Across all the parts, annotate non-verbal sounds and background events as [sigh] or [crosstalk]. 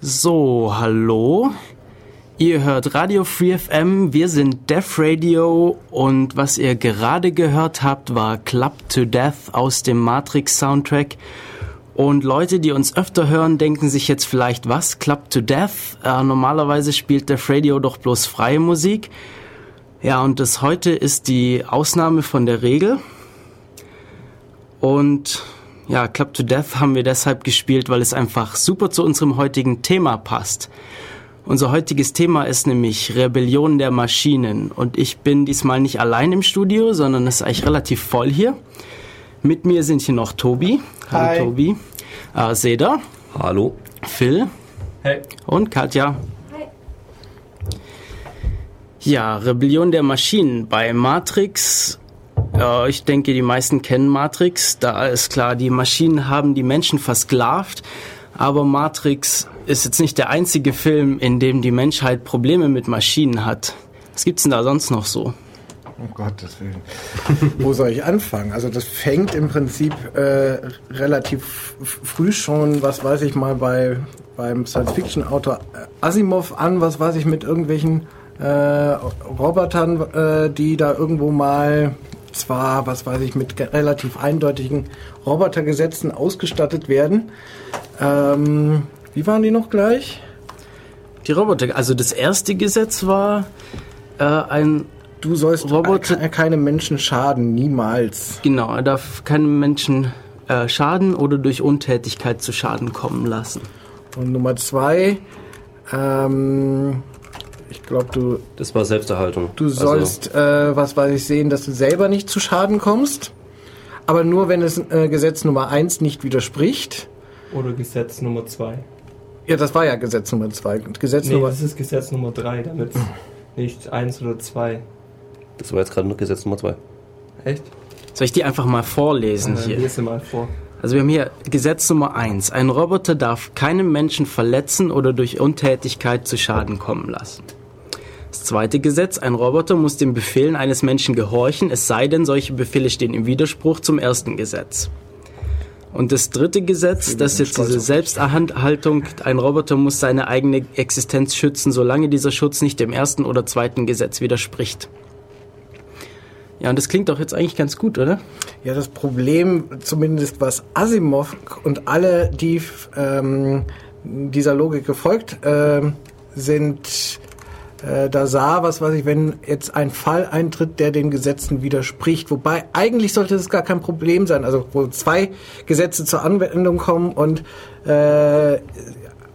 So, hallo. Ihr hört Radio Free FM, wir sind Def Radio und was ihr gerade gehört habt, war Club to Death aus dem Matrix Soundtrack. Und Leute, die uns öfter hören, denken sich jetzt vielleicht, was? Club to Death? Äh, normalerweise spielt Def Radio doch bloß freie Musik. Ja, und das heute ist die Ausnahme von der Regel. Und ja, Club to Death haben wir deshalb gespielt, weil es einfach super zu unserem heutigen Thema passt. Unser heutiges Thema ist nämlich Rebellion der Maschinen. Und ich bin diesmal nicht allein im Studio, sondern es ist eigentlich relativ voll hier. Mit mir sind hier noch Tobi. Hallo Hi. Tobi. Äh, Seda. Hallo. Phil. Hey. Und Katja. Hi. Ja, Rebellion der Maschinen. Bei Matrix ja, ich denke, die meisten kennen Matrix. Da ist klar, die Maschinen haben die Menschen versklavt. Aber Matrix ist jetzt nicht der einzige Film, in dem die Menschheit Probleme mit Maschinen hat. Was gibt's denn da sonst noch so? Um Gottes Willen. [laughs] Wo soll ich anfangen? Also das fängt im Prinzip äh, relativ früh schon, was weiß ich mal, bei beim Science-Fiction-Autor Asimov an, was weiß ich, mit irgendwelchen äh, Robotern, äh, die da irgendwo mal zwar, was weiß ich, mit relativ eindeutigen Robotergesetzen ausgestattet werden. Ähm, wie waren die noch gleich? Die Roboter, also das erste Gesetz war äh, ein Du sollst Roboter keine Menschen schaden, niemals. Genau, er darf keinen Menschen äh, schaden oder durch Untätigkeit zu Schaden kommen lassen. Und Nummer zwei, ähm, ich glaube, du. Das war Selbsterhaltung. Du also sollst, also, äh, was weiß ich, sehen, dass du selber nicht zu Schaden kommst. Aber nur, wenn es äh, Gesetz Nummer 1 nicht widerspricht. Oder Gesetz Nummer 2. Ja, das war ja Gesetz Nummer 2. Gesetz nee, Nummer das ist Gesetz Nummer 3, damit [laughs] nicht 1 oder 2. Das war jetzt gerade noch Gesetz Nummer 2. Echt? Soll ich die einfach mal vorlesen ja, hier? Lese mal vor. Also wir haben hier Gesetz Nummer 1. Ein Roboter darf keinen Menschen verletzen oder durch Untätigkeit zu Schaden kommen lassen. Das zweite Gesetz, ein Roboter muss den Befehlen eines Menschen gehorchen, es sei denn, solche Befehle stehen im Widerspruch zum ersten Gesetz. Und das dritte Gesetz, das ist jetzt diese Selbsterhaltung, ein Roboter muss seine eigene Existenz schützen, solange dieser Schutz nicht dem ersten oder zweiten Gesetz widerspricht. Ja, und das klingt doch jetzt eigentlich ganz gut, oder? Ja, das Problem, zumindest was Asimov und alle, die ähm, dieser Logik gefolgt äh, sind, äh, da sah, was weiß ich, wenn jetzt ein Fall eintritt, der den Gesetzen widerspricht. Wobei eigentlich sollte das gar kein Problem sein. Also wo zwei Gesetze zur Anwendung kommen und äh,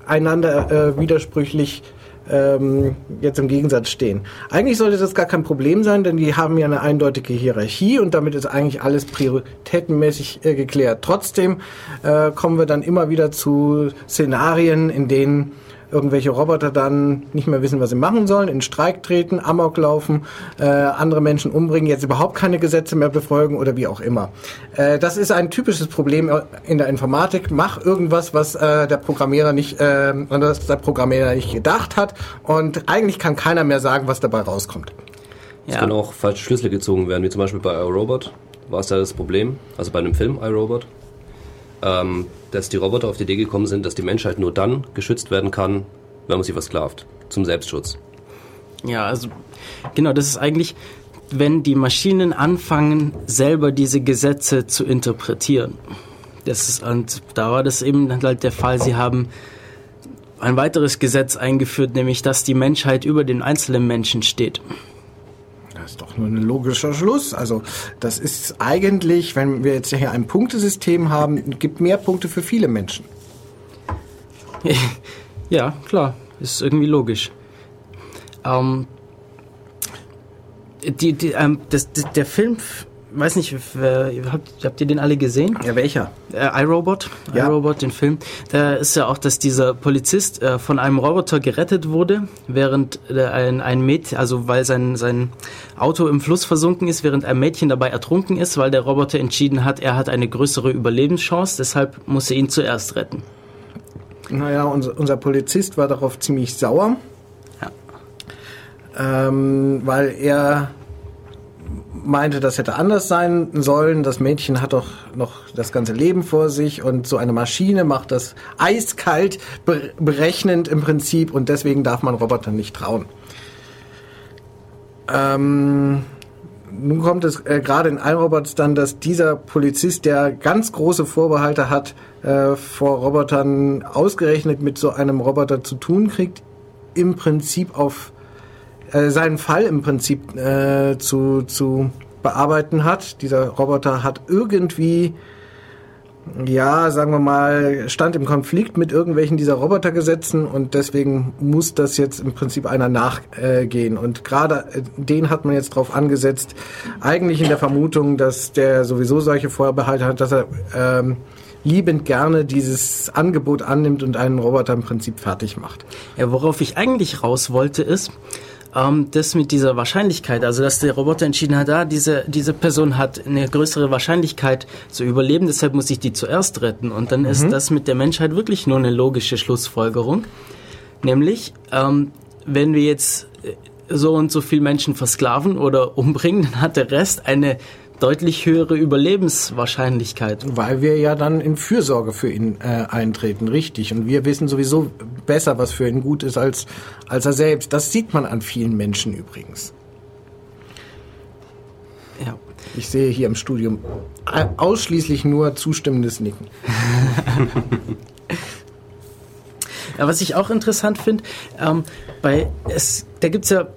einander äh, widersprüchlich ähm, jetzt im Gegensatz stehen. Eigentlich sollte das gar kein Problem sein, denn die haben ja eine eindeutige Hierarchie und damit ist eigentlich alles prioritätenmäßig äh, geklärt. Trotzdem äh, kommen wir dann immer wieder zu Szenarien, in denen irgendwelche Roboter dann nicht mehr wissen, was sie machen sollen, in Streik treten, Amok laufen, äh, andere Menschen umbringen, jetzt überhaupt keine Gesetze mehr befolgen oder wie auch immer. Äh, das ist ein typisches Problem in der Informatik. Mach irgendwas, was äh, der Programmierer nicht, äh, was der Programmierer nicht gedacht hat und eigentlich kann keiner mehr sagen, was dabei rauskommt. Es ja. können auch falsche Schlüssel gezogen werden, wie zum Beispiel bei iRobot war es da das Problem, also bei einem Film iRobot. Ähm, dass die Roboter auf die Idee gekommen sind, dass die Menschheit nur dann geschützt werden kann, wenn man sie versklavt. Zum Selbstschutz. Ja, also genau, das ist eigentlich, wenn die Maschinen anfangen, selber diese Gesetze zu interpretieren. Das ist, und da war das eben halt der Fall, sie haben ein weiteres Gesetz eingeführt, nämlich dass die Menschheit über den einzelnen Menschen steht. Das ist doch nur ein logischer Schluss. Also das ist eigentlich, wenn wir jetzt hier ein Punktesystem haben, gibt mehr Punkte für viele Menschen. [laughs] Ja, klar, ist irgendwie logisch. Ähm, die, die, ähm, das, der Film weiß nicht, habt, habt ihr den alle gesehen? Ja, welcher? Äh, iRobot, ja. iRobot, den Film. Da ist ja auch, dass dieser Polizist äh, von einem Roboter gerettet wurde, während äh, ein, ein Mädchen, also weil sein, sein Auto im Fluss versunken ist, während ein Mädchen dabei ertrunken ist, weil der Roboter entschieden hat, er hat eine größere Überlebenschance, deshalb muss er ihn zuerst retten. Naja, unser, unser Polizist war darauf ziemlich sauer. Ja. Ähm, weil er meinte, das hätte anders sein sollen. Das Mädchen hat doch noch das ganze Leben vor sich und so eine Maschine macht das eiskalt, berechnend im Prinzip und deswegen darf man Robotern nicht trauen. Ähm, nun kommt es äh, gerade in iRobots dann, dass dieser Polizist, der ganz große Vorbehalte hat, äh, vor Robotern ausgerechnet mit so einem Roboter zu tun kriegt, im Prinzip auf äh, seinen Fall im Prinzip äh, zu, zu bearbeiten hat. Dieser Roboter hat irgendwie ja, sagen wir mal, stand im Konflikt mit irgendwelchen dieser Robotergesetzen und deswegen muss das jetzt im Prinzip einer nachgehen. und gerade äh, den hat man jetzt drauf angesetzt, eigentlich in der Vermutung, dass der sowieso solche Vorbehalte hat, dass er ähm, liebend gerne dieses Angebot annimmt und einen Roboter im Prinzip fertig macht. Ja, worauf ich eigentlich raus wollte ist, ähm, das mit dieser Wahrscheinlichkeit, also dass der Roboter entschieden hat, ah, diese, diese Person hat eine größere Wahrscheinlichkeit zu überleben, deshalb muss ich die zuerst retten. Und dann mhm. ist das mit der Menschheit wirklich nur eine logische Schlussfolgerung. Nämlich, ähm, wenn wir jetzt äh, so und so viel Menschen versklaven oder [laughs] umbringen, dann hat der Rest eine deutlich höhere Überlebenswahrscheinlichkeit. Weil wir ja dann in Fürsorge für ihn äh, eintreten, richtig. Und wir wissen sowieso besser, was für ihn gut ist, als, als er selbst. Das sieht man an vielen Menschen übrigens. Ja. Ich sehe hier im Studium ausschließlich nur zustimmendes Nicken. [laughs] [laughs] ja, was ich auch interessant finde, ähm, bei es, da gibt es ja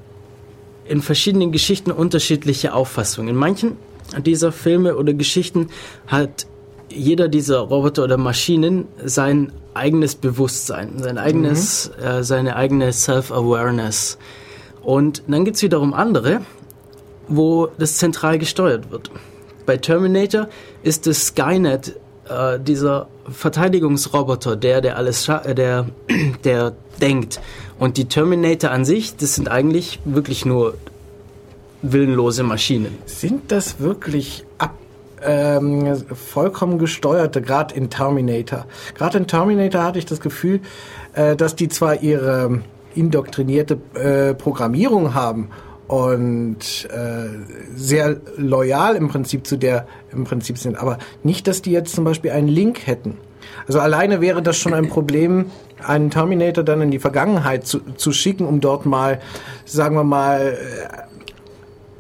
in verschiedenen Geschichten unterschiedliche Auffassungen. In manchen dieser Filme oder Geschichten hat jeder dieser Roboter oder Maschinen sein eigenes Bewusstsein, sein eigenes, mhm. äh, seine eigene Self-Awareness. Und dann gibt es wiederum andere, wo das zentral gesteuert wird. Bei Terminator ist das Skynet äh, dieser Verteidigungsroboter, der, der alles, äh, der, [clears throat] der denkt. Und die Terminator an sich, das sind eigentlich wirklich nur willenlose Maschinen. Sind das wirklich ab, ähm, vollkommen gesteuerte, gerade in Terminator? Gerade in Terminator hatte ich das Gefühl, äh, dass die zwar ihre indoktrinierte äh, Programmierung haben und äh, sehr loyal im Prinzip zu der im Prinzip sind, aber nicht, dass die jetzt zum Beispiel einen Link hätten. Also alleine wäre das schon ein Problem, einen Terminator dann in die Vergangenheit zu, zu schicken, um dort mal, sagen wir mal,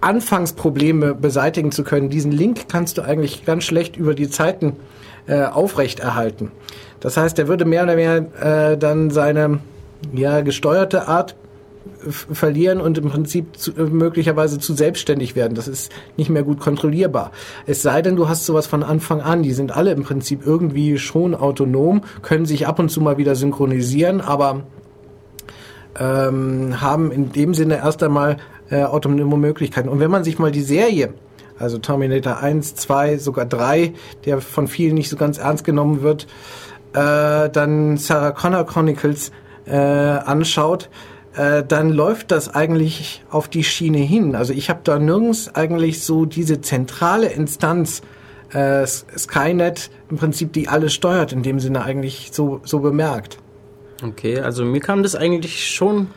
Anfangsprobleme beseitigen zu können, diesen Link kannst du eigentlich ganz schlecht über die Zeiten äh, aufrechterhalten. Das heißt, er würde mehr oder weniger äh, dann seine ja, gesteuerte Art verlieren und im Prinzip zu, äh, möglicherweise zu selbstständig werden. Das ist nicht mehr gut kontrollierbar. Es sei denn, du hast sowas von Anfang an. Die sind alle im Prinzip irgendwie schon autonom, können sich ab und zu mal wieder synchronisieren, aber ähm, haben in dem Sinne erst einmal äh, autonome Möglichkeiten. Und wenn man sich mal die Serie, also Terminator 1, 2, sogar 3, der von vielen nicht so ganz ernst genommen wird, äh, dann Sarah Connor Chronicles äh, anschaut, äh, dann läuft das eigentlich auf die Schiene hin. Also ich habe da nirgends eigentlich so diese zentrale Instanz äh, Skynet im Prinzip, die alles steuert, in dem Sinne eigentlich so, so bemerkt. Okay, also mir kam das eigentlich schon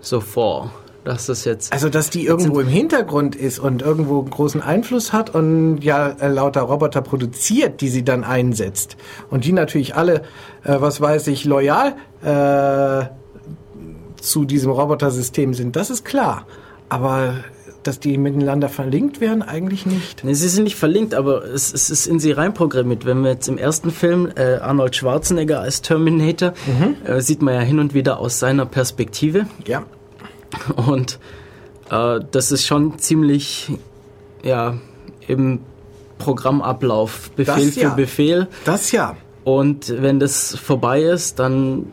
so vor dass das jetzt. Also, dass die irgendwo im Hintergrund ist und irgendwo großen Einfluss hat und ja äh, lauter Roboter produziert, die sie dann einsetzt. Und die natürlich alle, äh, was weiß ich, loyal äh, zu diesem Robotersystem sind, das ist klar. Aber dass die miteinander verlinkt werden, eigentlich nicht. Nee, sie sind nicht verlinkt, aber es, es ist in sie reinprogrammiert. Wenn wir jetzt im ersten Film äh, Arnold Schwarzenegger als Terminator, mhm. äh, sieht man ja hin und wieder aus seiner Perspektive. Ja. Und äh, das ist schon ziemlich, ja, im Programmablauf, Befehl das, ja. für Befehl. Das ja. Und wenn das vorbei ist, dann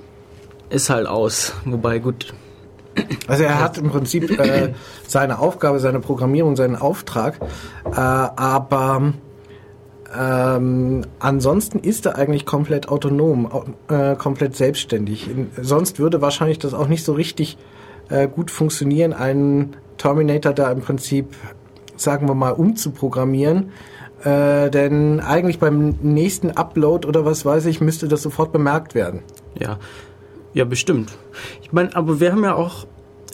ist halt aus. Wobei, gut. Also er hat im Prinzip äh, seine Aufgabe, seine Programmierung, seinen Auftrag, äh, aber ähm, ansonsten ist er eigentlich komplett autonom, äh, komplett selbstständig. Sonst würde wahrscheinlich das auch nicht so richtig äh, gut funktionieren, einen Terminator da im Prinzip, sagen wir mal, umzuprogrammieren. Äh, denn eigentlich beim nächsten Upload oder was weiß ich, müsste das sofort bemerkt werden. Ja, ja, bestimmt. Ich meine, aber wir haben ja auch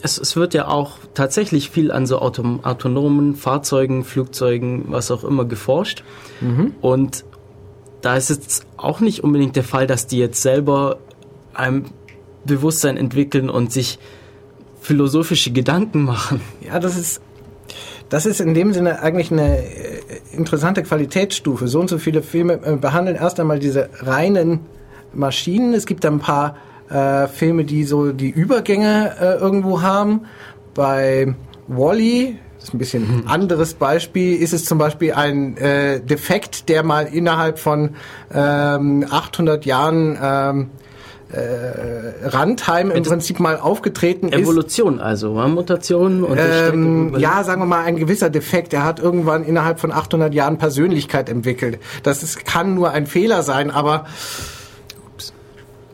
es, es wird ja auch tatsächlich viel an so autom autonomen Fahrzeugen, Flugzeugen, was auch immer geforscht. Und da ist jetzt auch nicht unbedingt der Fall, dass die jetzt selber ein Bewusstsein entwickeln und sich philosophische Gedanken machen. Ja, das ist, das ist in dem Sinne eigentlich eine äh, interessante Qualitätsstufe. So und so viele Filme äh, behandeln erst einmal diese reinen Maschinen. Es gibt ein paar äh, Filme, die so die Übergänge äh, irgendwo haben. Bei Wally, das ist ein bisschen ein anderes Beispiel, ist es zum Beispiel ein äh, Defekt, der mal innerhalb von ähm, 800 Jahren ähm, äh, Randheim im Prinzip mal aufgetreten ist. Evolution also, Mutationen und Ähm, ja, sagen wir mal, ein gewisser Defekt. Er hat irgendwann innerhalb von 800 Jahren Persönlichkeit entwickelt. Das ist, kann nur ein Fehler sein, aber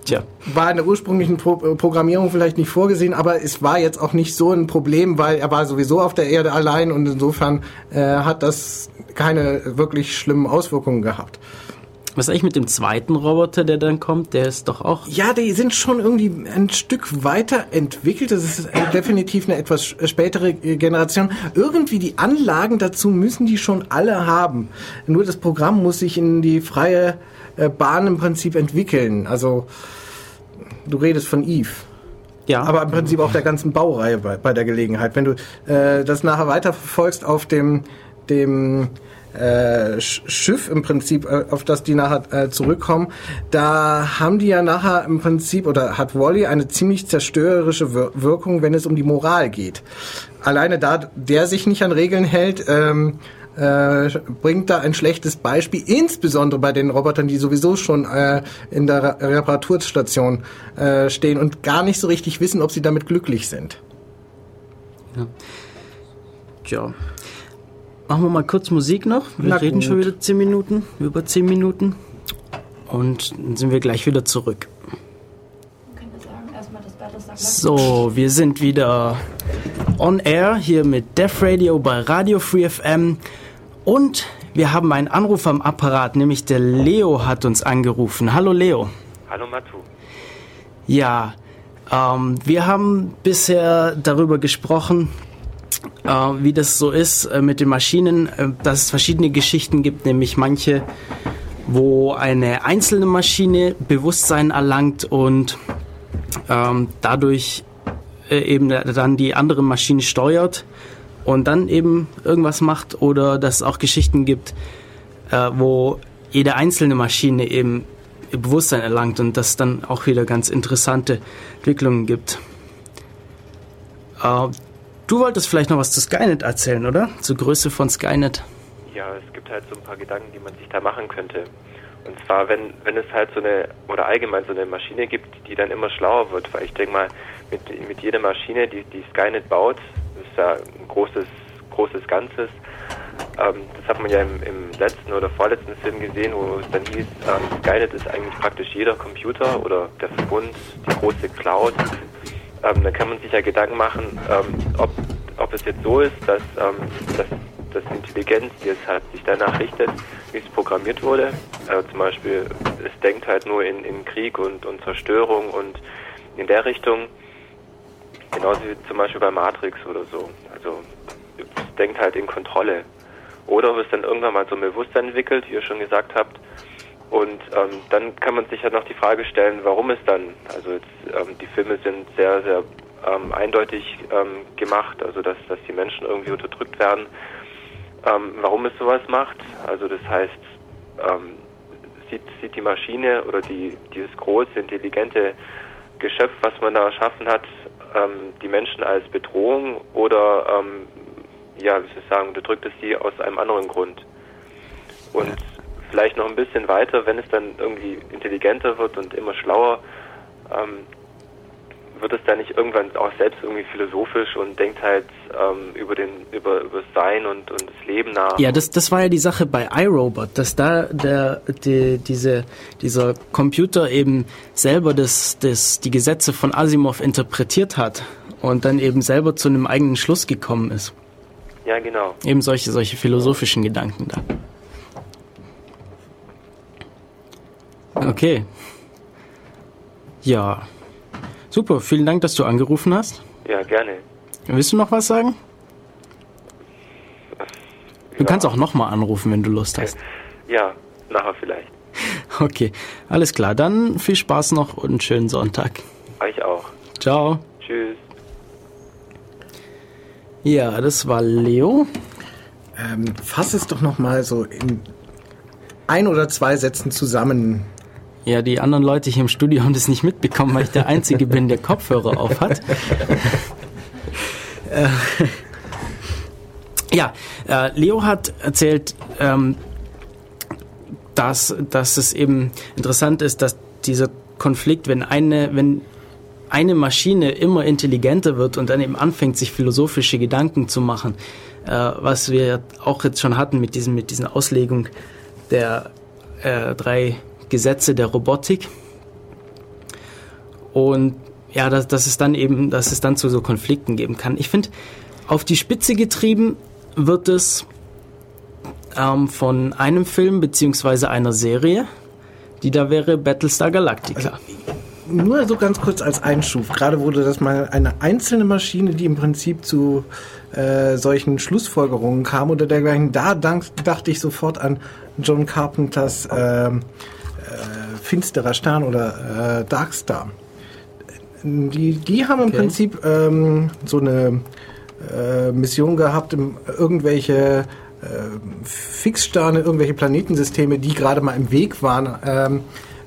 Tja. war in der ursprünglichen Pro Programmierung vielleicht nicht vorgesehen, aber es war jetzt auch nicht so ein Problem, weil er war sowieso auf der Erde allein und insofern äh, hat das keine wirklich schlimmen Auswirkungen gehabt. Was ist eigentlich mit dem zweiten Roboter, der dann kommt? Der ist doch auch. Ja, die sind schon irgendwie ein Stück weiter entwickelt. Das ist äh, definitiv eine etwas sch- spätere äh, Generation. Irgendwie die Anlagen dazu müssen die schon alle haben. Nur das Programm muss sich in die freie äh, Bahn im Prinzip entwickeln. Also du redest von Eve. Ja, Aber im Prinzip auch der ganzen Baureihe bei, bei der Gelegenheit. Wenn du äh, das nachher weiterverfolgst auf dem, dem äh, Sch- Schiff im Prinzip, äh, auf das die nachher äh, zurückkommen, da haben die ja nachher im Prinzip, oder hat Wally eine ziemlich zerstörerische Wir Wirkung, wenn es um die Moral geht. Alleine da der sich nicht an Regeln hält, ähm, äh, bringt da ein schlechtes Beispiel, insbesondere bei den Robotern, die sowieso schon äh, in der Re- Reparaturstation äh, stehen und gar nicht so richtig wissen, ob sie damit glücklich sind. Tja. Machen wir mal kurz Musik noch. Wir Na reden gut. schon wieder 10 Minuten, über 10 Minuten. Und dann sind wir gleich wieder zurück. So, wir sind wieder on air hier mit Def Radio bei Radio Free FM. Und wir haben einen Anruf am Apparat, nämlich der Leo hat uns angerufen. Hallo Leo. Hallo Matu. Ja, ähm, wir haben bisher darüber gesprochen, wie das so ist äh, mit den Maschinen, äh, dass es verschiedene Geschichten gibt, nämlich manche, wo eine einzelne Maschine Bewusstsein erlangt und ähm, dadurch äh, eben dann die andere Maschine steuert und dann eben irgendwas macht oder dass es auch Geschichten gibt, äh, wo jede einzelne Maschine eben Bewusstsein erlangt und das dann auch wieder ganz interessante Entwicklungen gibt. Du wolltest vielleicht noch was zu Skynet erzählen, oder? Zur Größe von Skynet. Ja, es gibt halt so ein paar Gedanken, die man sich da machen könnte. Und zwar, wenn, wenn es halt so eine, oder allgemein so eine Maschine gibt, die dann immer schlauer wird, weil ich denke mal, mit, mit jeder Maschine, die, die Skynet baut, ist ja ein großes, großes Ganzes. Ähm, das hat man ja im, im letzten oder vorletzten Film gesehen, wo es dann hieß, ähm, Skynet ist eigentlich praktisch jeder Computer oder der Verbund, die große Cloud. Ähm, dann kann man sich ja Gedanken machen, ähm, ob, ob es jetzt so ist, dass, ähm, dass, dass Intelligenz, die es halt sich danach richtet, wie es programmiert wurde, äh, zum Beispiel, es denkt halt nur in, in Krieg und, und Zerstörung und in der Richtung, genauso wie zum Beispiel bei Matrix oder so. Also es denkt halt in Kontrolle. Oder ob es dann irgendwann mal so ein Bewusstsein entwickelt, wie ihr schon gesagt habt. Und ähm, dann kann man sich halt noch die Frage stellen, warum es dann, also jetzt, ähm, die Filme sind sehr, sehr ähm, eindeutig ähm, gemacht, also dass, dass die Menschen irgendwie unterdrückt werden. Ähm, warum es sowas macht, also das heißt, ähm, sieht, sieht die Maschine oder die, dieses große, intelligente Geschöpf, was man da erschaffen hat, die Menschen als Bedrohung oder, ja, wie soll ich sagen, unterdrückt es sie aus einem anderen Grund? Und vielleicht noch ein bisschen weiter, wenn es dann irgendwie intelligenter wird und immer schlauer, ähm, wird es dann nicht irgendwann auch selbst irgendwie philosophisch und denkt halt ähm, über den über über das Sein und und das Leben nach. Ja, das, das war ja die Sache bei iRobot, dass da der, die, diese, dieser Computer eben selber das, das, die Gesetze von Asimov interpretiert hat und dann eben selber zu einem eigenen Schluss gekommen ist. Ja, genau. Eben solche, solche philosophischen Gedanken da. Okay. Ja. Super, vielen Dank, dass du angerufen hast. Ja, gerne. Willst du noch was sagen? Du Ja. kannst auch nochmal anrufen, wenn du Lust hast. [laughs] Ja, nachher vielleicht. Okay, alles klar. Dann viel Spaß noch und einen schönen Sonntag. Euch auch. Ciao. Tschüss. Ja, das war Leo. Ähm, fass es doch noch mal so in ein oder zwei Sätzen zusammen. Ja, die anderen Leute hier im Studio haben das nicht mitbekommen, weil ich der Einzige bin, der Kopfhörer auf hat. äh, ja, äh, Leo hat erzählt, ähm, dass, dass es eben interessant ist, dass dieser Konflikt, wenn eine, wenn eine Maschine immer intelligenter wird und dann eben anfängt, sich philosophische Gedanken zu machen, äh, was wir auch jetzt schon hatten mit diesem, mit dieser Auslegung der äh, drei Gesetze der Robotik. Und ja, dass, dass es dann eben, dass es dann zu so Konflikten geben kann. Ich finde, auf die Spitze getrieben wird es ähm, von einem Film beziehungsweise einer Serie, die da wäre Battlestar Galactica. Nur so ganz kurz als Einschub. Gerade wurde das mal eine einzelne Maschine, die im Prinzip zu äh, solchen Schlussfolgerungen kam oder dergleichen. Da dachte ich sofort an John Carpenters äh, Finsterer Stern oder äh, Darkstar. Die, die haben im Okay. Prinzip ähm, so eine äh, Mission gehabt, irgendwelche äh, Fixsterne, irgendwelche Planetensysteme, die gerade mal im Weg waren, ähm,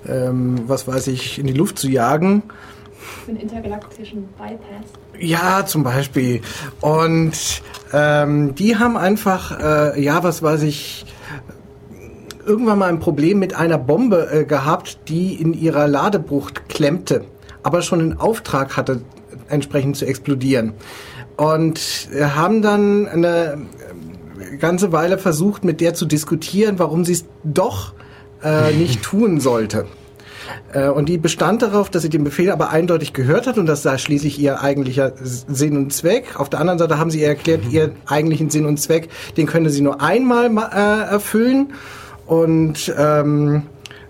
ähm, was weiß ich, in die Luft zu jagen. Einen intergalaktischen Bypass. Ja, zum Beispiel. Und ähm, die haben einfach, äh, ja, was weiß ich, irgendwann mal ein Problem mit einer Bombe äh, gehabt, die in ihrer Ladebrucht klemmte, aber schon einen Auftrag hatte, entsprechend zu explodieren. Und äh, haben dann eine äh, ganze Weile versucht, mit der zu diskutieren, warum sie es doch äh, [laughs] nicht tun sollte. Äh, Und die bestand darauf, dass sie den Befehl aber eindeutig gehört hat und das sei schließlich ihr eigentlicher Sinn und Zweck. Auf der anderen Seite haben sie ihr erklärt, ihren eigentlichen Sinn und Zweck, den könne sie nur einmal ma- äh, erfüllen. Und ähm,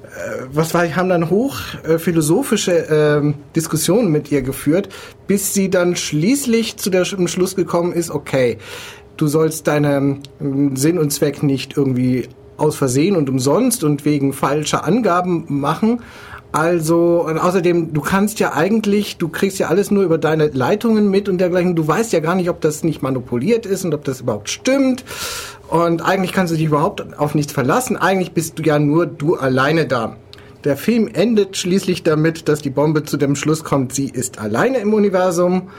äh, was war, haben dann hoch äh, philosophische ähm, Diskussionen mit ihr geführt, bis sie dann schließlich zu der zum Schluss gekommen ist, okay, du sollst deinen ähm, Sinn und Zweck nicht irgendwie aus Versehen und umsonst und wegen falscher Angaben machen. Also, und außerdem, du kannst ja eigentlich, du kriegst ja alles nur über deine Leitungen mit und dergleichen. Du weißt ja gar nicht, ob das nicht manipuliert ist und ob das überhaupt stimmt. Und eigentlich kannst du dich überhaupt auf nichts verlassen. Eigentlich bist du ja nur du alleine da. Der Film endet schließlich damit, dass die Bombe zu dem Schluss kommt, sie ist alleine im Universum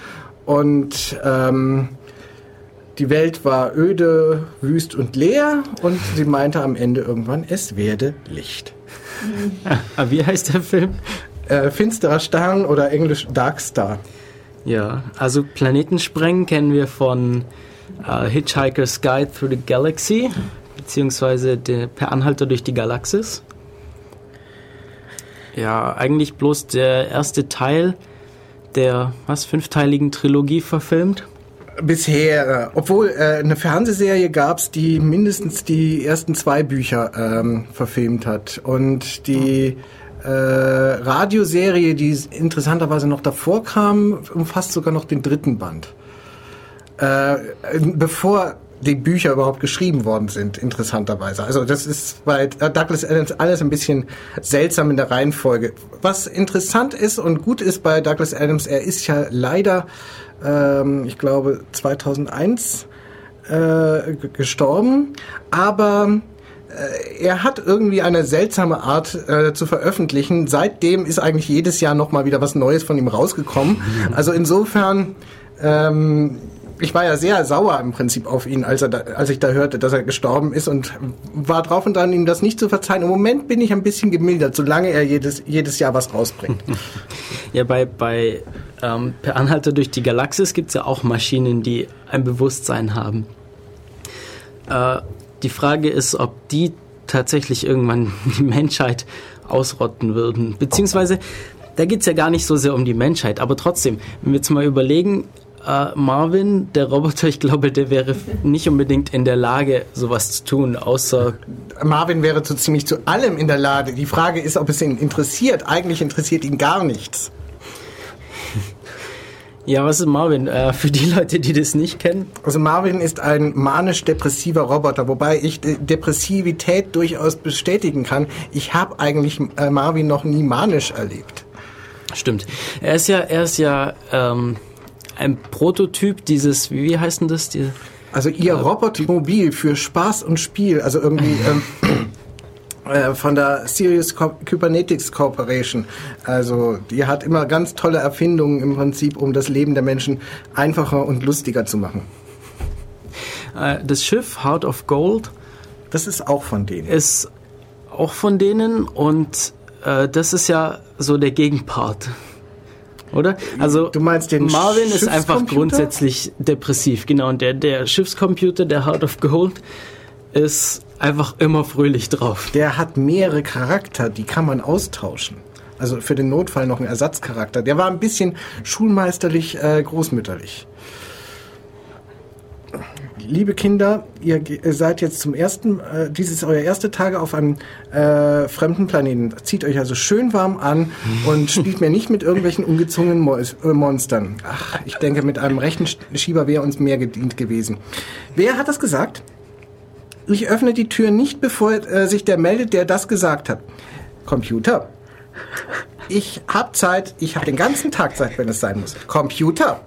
und ähm, die Welt war öde, wüst und leer und sie meinte am Ende irgendwann, es werde Licht. [laughs] Ah, wie heißt der Film? Äh, finsterer Stern oder englisch Dark Star. Ja, also Planetensprengen kennen wir von äh, Hitchhiker's Guide Through the Galaxy, beziehungsweise der Per Anhalter durch die Galaxis. Ja, eigentlich bloß der erste Teil der, was, fünfteiligen Trilogie verfilmt. Bisher, äh, obwohl äh, eine Fernsehserie gab's, die mindestens die ersten zwei Bücher ähm, verfilmt hat. Und die äh, Radioserie, die interessanterweise noch davor kam, umfasst sogar noch den dritten Band. Äh, bevor die Bücher überhaupt geschrieben worden sind, interessanterweise. Also das ist bei Douglas Adams alles ein bisschen seltsam in der Reihenfolge. Was interessant ist und gut ist bei Douglas Adams, er ist ja leider, ähm, ich glaube, 2001 äh, gestorben, aber äh, er hat irgendwie eine seltsame Art äh, zu veröffentlichen. Seitdem ist eigentlich jedes Jahr noch mal wieder was Neues von ihm rausgekommen. Also insofern, ähm, ich war ja sehr sauer im Prinzip auf ihn, als, er da, als ich da hörte, dass er gestorben ist und war drauf und dran, ihm das nicht zu verzeihen. Im Moment bin ich ein bisschen gemildert, solange er jedes, jedes Jahr was rausbringt. [laughs] Ja, bei, bei ähm, Per Anhalter durch die Galaxis gibt es ja auch Maschinen, die ein Bewusstsein haben. Äh, die Frage ist, ob die tatsächlich irgendwann [laughs] die Menschheit ausrotten würden. Beziehungsweise, da geht es ja gar nicht so sehr um die Menschheit, aber trotzdem, wenn wir jetzt mal überlegen, äh, Marvin, der Roboter, ich glaube, der wäre nicht unbedingt in der Lage, sowas zu tun, außer Marvin wäre so ziemlich zu allem in der Lage. Die Frage ist, ob es ihn interessiert. Eigentlich interessiert ihn gar nichts. [laughs] Ja, was ist Marvin? Äh, für die Leute, die das nicht kennen. Also Marvin ist ein manisch-depressiver Roboter, wobei ich De Depressivität durchaus bestätigen kann. Ich habe eigentlich äh, Marvin noch nie manisch erlebt. Stimmt. Er ist ja, er ist ja ähm, ein Prototyp dieses, wie, heißt denn das? Die, Also ihr Robotmobil für Spaß und Spiel, also irgendwie [laughs] ähm, äh, von der Serious Co Kybernetics Corporation. Also die hat immer ganz tolle Erfindungen im Prinzip, um das Leben der Menschen einfacher und lustiger zu machen. äh, das Schiff Heart of Gold Das ist auch von denen. ist auch von denen und äh, das ist ja so der Gegenpart. Oder? Also Du meinst den Marvin ist einfach grundsätzlich depressiv, genau. Und der, der Schiffscomputer, der Heart of Gold, ist einfach immer fröhlich drauf. Der hat mehrere Charakter, die kann man austauschen. Also für den Notfall noch ein Ersatzcharakter. Der war ein bisschen schulmeisterlich äh, großmütterlich. Liebe Kinder, ihr seid jetzt zum ersten, äh, dieses ist euer erste Tage auf einem äh, fremden Planeten. Zieht euch also schön warm an und spielt mir nicht mit irgendwelchen ungezogenen Mo äh, Monstern. Ach, ich denke, mit einem rechten Schieber wäre uns mehr gedient gewesen. Wer hat das gesagt? Ich öffne die Tür nicht, bevor äh, sich der meldet, der das gesagt hat. Computer. Ich hab Zeit, ich habe den ganzen Tag Zeit, wenn es sein muss. Computer.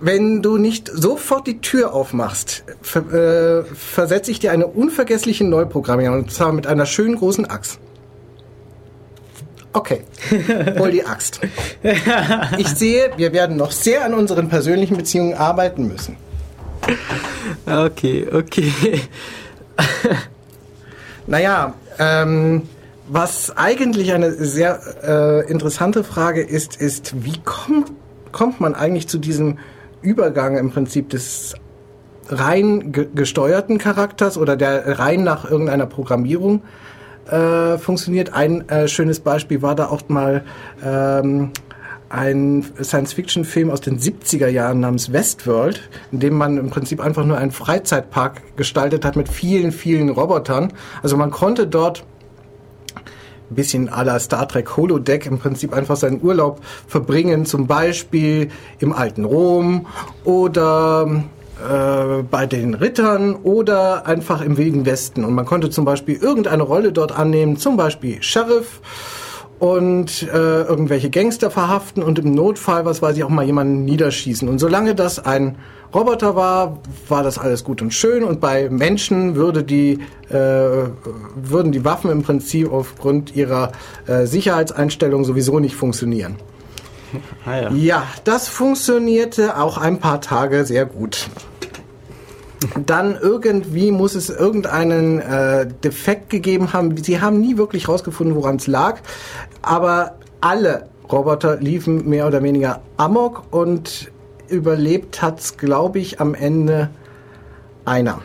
Wenn du nicht sofort die Tür aufmachst, ver äh, versetze ich dir eine unvergessliche Neuprogrammierung, und zwar mit einer schönen großen Axt. Okay, [laughs] hol die Axt. Ich sehe, wir werden noch sehr an unseren persönlichen Beziehungen arbeiten müssen. Okay, okay. [laughs] Naja, ähm, was eigentlich eine sehr äh, interessante Frage ist, ist, wie kommt, kommt man eigentlich zu diesem Übergang im Prinzip des rein ge gesteuerten Charakters oder der rein nach irgendeiner Programmierung äh, funktioniert. Ein äh, schönes Beispiel war da auch mal ähm, ein Science-Fiction-Film aus den 70er Jahren namens Westworld, in dem man im Prinzip einfach nur einen Freizeitpark gestaltet hat mit vielen, vielen Robotern. Also man konnte dort ein bisschen à la Star Trek Holodeck im Prinzip einfach seinen Urlaub verbringen, zum Beispiel im alten Rom oder äh, bei den Rittern oder einfach im Wilden Westen. Und man konnte zum Beispiel irgendeine Rolle dort annehmen, zum Beispiel Sheriff und äh, irgendwelche Gangster verhaften und im Notfall, was weiß ich, auch mal jemanden niederschießen. Und solange das ein Roboter war, war das alles gut und schön. Und bei Menschen würde die, äh, würden die Waffen im Prinzip aufgrund ihrer äh, Sicherheitseinstellung sowieso nicht funktionieren. [laughs] Ah, ja. Ja, das funktionierte auch ein paar Tage sehr gut. Dann irgendwie muss es irgendeinen äh, Defekt gegeben haben. Sie haben nie wirklich rausgefunden, woran es lag. Aber alle Roboter liefen mehr oder weniger amok und überlebt hat's, glaube ich, am Ende einer.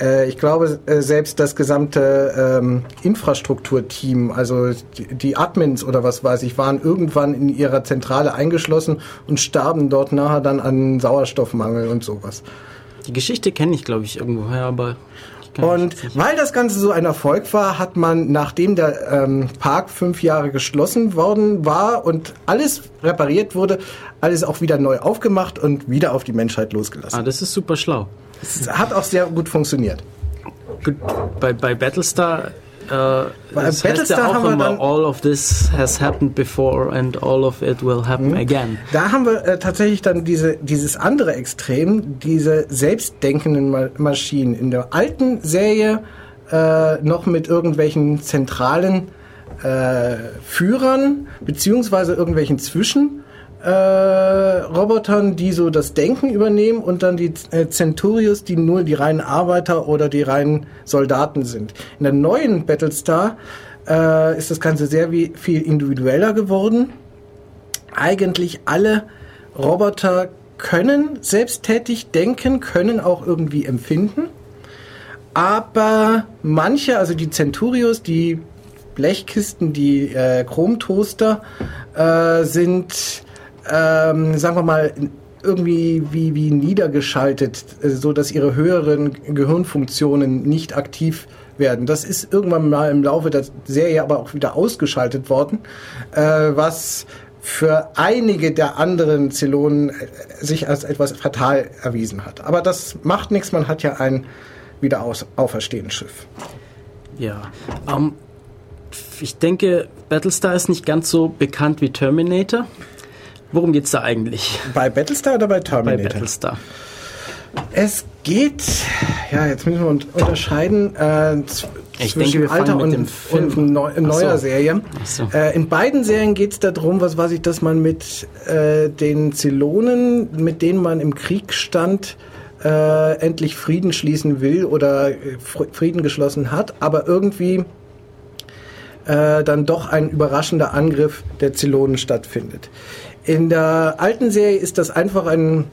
Äh, ich glaube, äh, selbst das gesamte ähm, Infrastrukturteam, also die, die Admins oder was weiß ich, waren irgendwann in ihrer Zentrale eingeschlossen und starben dort nachher dann an Sauerstoffmangel und sowas. Die Geschichte kenne ich, glaube ich, irgendwoher, aber. Und weil das Ganze so ein Erfolg war, hat man, nachdem der ähm, Park fünf Jahre geschlossen worden war und alles repariert wurde, alles auch wieder neu aufgemacht und wieder auf die Menschheit Ah, losgelassen. das ist super schlau. Es hat auch sehr gut funktioniert. Gut, bei, bei Battlestar. Äh, es heißt ja auch immer, all of this has happened before and all of it will happen again. Da haben wir äh, tatsächlich dann diese, dieses andere Extrem, diese selbstdenkenden Ma Maschinen. In der alten Serie äh, noch mit irgendwelchen zentralen äh, Führern, beziehungsweise irgendwelchen Zwischen. Äh, Robotern, die so das Denken übernehmen und dann die äh, Centurios, die nur die reinen Arbeiter oder die reinen Soldaten sind. In der neuen Battlestar äh, ist das Ganze sehr wie, viel individueller geworden eigentlich alle Roboter können selbsttätig denken, können auch irgendwie empfinden. Aber manche, also die Centurios, die Blechkisten, die äh, Chromtoaster, äh, sind, ähm, sagen wir mal, irgendwie wie, wie niedergeschaltet, äh, so dass ihre höheren Gehirnfunktionen nicht aktiv werden. Das ist irgendwann mal im Laufe der Serie aber auch wieder ausgeschaltet worden, äh, was für einige der anderen Zylonen äh, sich als etwas fatal erwiesen hat. Aber das macht nichts, man hat ja ein wieder auferstehendes Schiff. Ja. Ähm, ich denke, Battlestar ist nicht ganz so bekannt wie Terminator. Worum geht's da eigentlich? Bei Battlestar oder bei Bei Terminator? Battlestar. Es geht, ja, jetzt müssen wir un- unterscheiden äh, Ich zwischen denke, alter und, und neu, neuer so. Serie. So. Äh, in beiden Serien geht es darum, was weiß ich, dass man mit äh, den Zylonen, mit denen man im Krieg stand, äh, endlich Frieden schließen will oder äh, Fr- Frieden geschlossen hat, aber irgendwie äh, dann doch ein überraschender Angriff der Zylonen stattfindet. In der alten Serie ist das einfach ein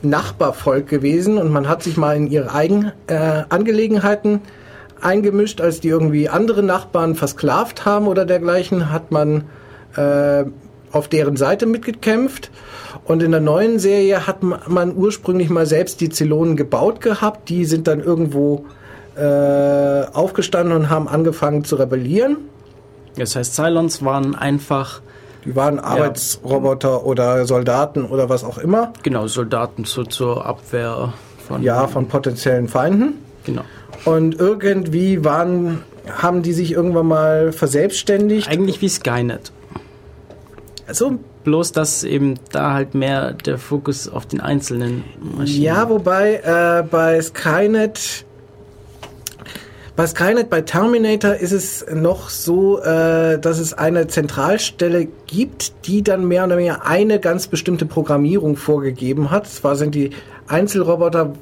Nachbarvolk gewesen und man hat sich mal in ihre eigenen äh, Angelegenheiten eingemischt, als die irgendwie andere Nachbarn versklavt haben oder dergleichen, hat man äh, auf deren Seite mitgekämpft. Und in der neuen Serie hat ma- man ursprünglich mal selbst die Zylonen gebaut gehabt. Die sind dann irgendwo äh, aufgestanden und haben angefangen zu rebellieren. Das heißt, Cylons waren einfach, Die waren Arbeitsroboter oder Soldaten oder was auch immer. genau, Soldaten zu, zur Abwehr von. Ja, von potenziellen Feinden. Genau. Und irgendwie waren, haben die sich irgendwann mal verselbstständigt. Eigentlich wie Skynet. So, Bloß, dass eben da halt mehr der Fokus auf den einzelnen Maschinen. ja, wobei äh, bei Skynet, bei Skynet, bei Terminator ist es noch so, äh, dass es eine Zentralstelle gibt, die dann mehr oder weniger eine ganz bestimmte Programmierung vorgegeben hat. Zwar sind die Einzelroboter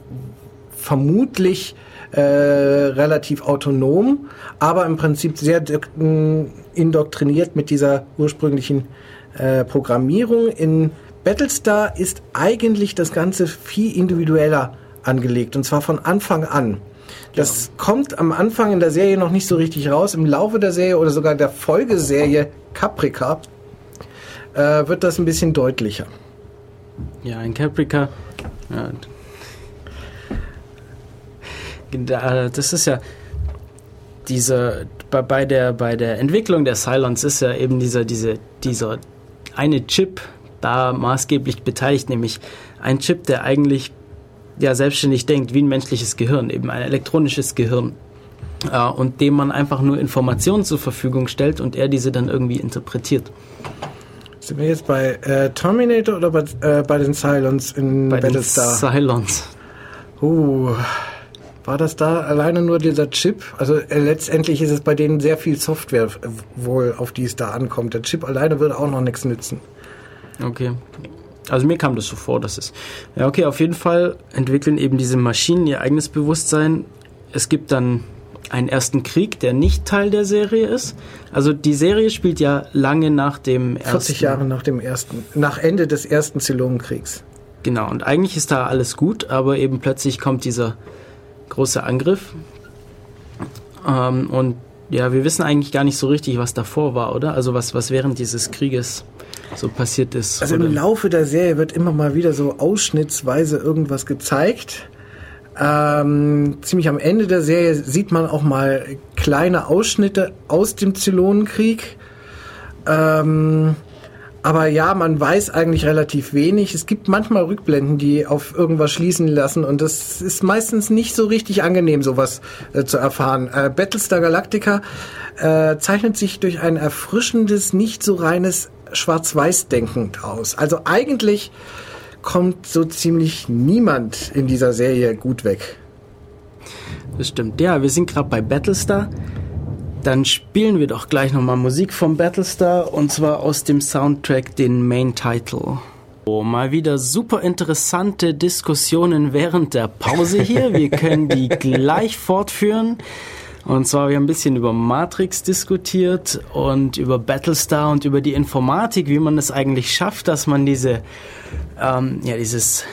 vermutlich äh, relativ autonom, aber im Prinzip sehr mh, indoktriniert mit dieser ursprünglichen äh, Programmierung. In Battlestar ist eigentlich das Ganze viel individueller angelegt und zwar von Anfang an. Das kommt am Anfang in der Serie noch nicht so richtig raus. Im Laufe der Serie oder sogar der Folgeserie Caprica äh, wird das ein bisschen deutlicher. Ja, in Caprica. Ja. Da, das ist ja diese bei, bei der bei der Entwicklung der Cylons ist ja eben dieser diese dieser eine Chip da maßgeblich beteiligt, nämlich ein Chip, der eigentlich ja selbstständig denkt wie ein menschliches Gehirn, eben ein elektronisches Gehirn. Äh, und dem man einfach nur Informationen zur Verfügung stellt und er diese dann irgendwie interpretiert. Sind wir jetzt bei äh, Terminator oder bei, äh, bei den Cylons in Bei den Battlestar? Cylons. Uh, war das da alleine nur dieser Chip? Also äh, letztendlich ist es bei denen sehr viel Software wohl, auf die es da ankommt. Der Chip alleine würde auch noch nichts nützen. Okay. Also mir kam das so vor, dass es. Ja, okay, auf jeden Fall entwickeln eben diese Maschinen ihr eigenes Bewusstsein. Es gibt dann einen ersten Krieg, der nicht Teil der Serie ist. Also die Serie spielt ja lange nach dem ersten. 40 Jahre nach dem ersten, nach Ende des ersten Zylonenkriegs. Genau, und eigentlich ist da alles gut, aber eben plötzlich kommt dieser große Angriff. Ähm, und ja, wir wissen eigentlich gar nicht so richtig, was davor war, oder? Also was, was während dieses Krieges so passiert ist. Also im Laufe der Serie wird immer mal wieder so ausschnittsweise irgendwas gezeigt. Ähm, ziemlich am Ende der Serie sieht man auch mal kleine Ausschnitte aus dem Zylonenkrieg. Ähm, aber ja, man weiß eigentlich relativ wenig. Es gibt manchmal Rückblenden, die auf irgendwas schließen lassen und das ist meistens nicht so richtig angenehm, sowas äh, zu erfahren. Äh, Battlestar Galactica äh, zeichnet sich durch ein erfrischendes, nicht so reines Schwarz-Weiß-Denken aus. Also eigentlich kommt so ziemlich niemand in dieser Serie gut weg. Das stimmt. Ja, wir sind gerade bei Battlestar. Dann spielen wir doch gleich nochmal Musik vom Battlestar und zwar aus dem Soundtrack den Main Title. Oh, mal wieder super interessante Diskussionen während der Pause hier. Wir können die gleich fortführen. Und zwar, wir haben ein bisschen über Matrix diskutiert und über Battlestar und über die Informatik, wie man es eigentlich schafft, dass man diese, ähm, ja, dieses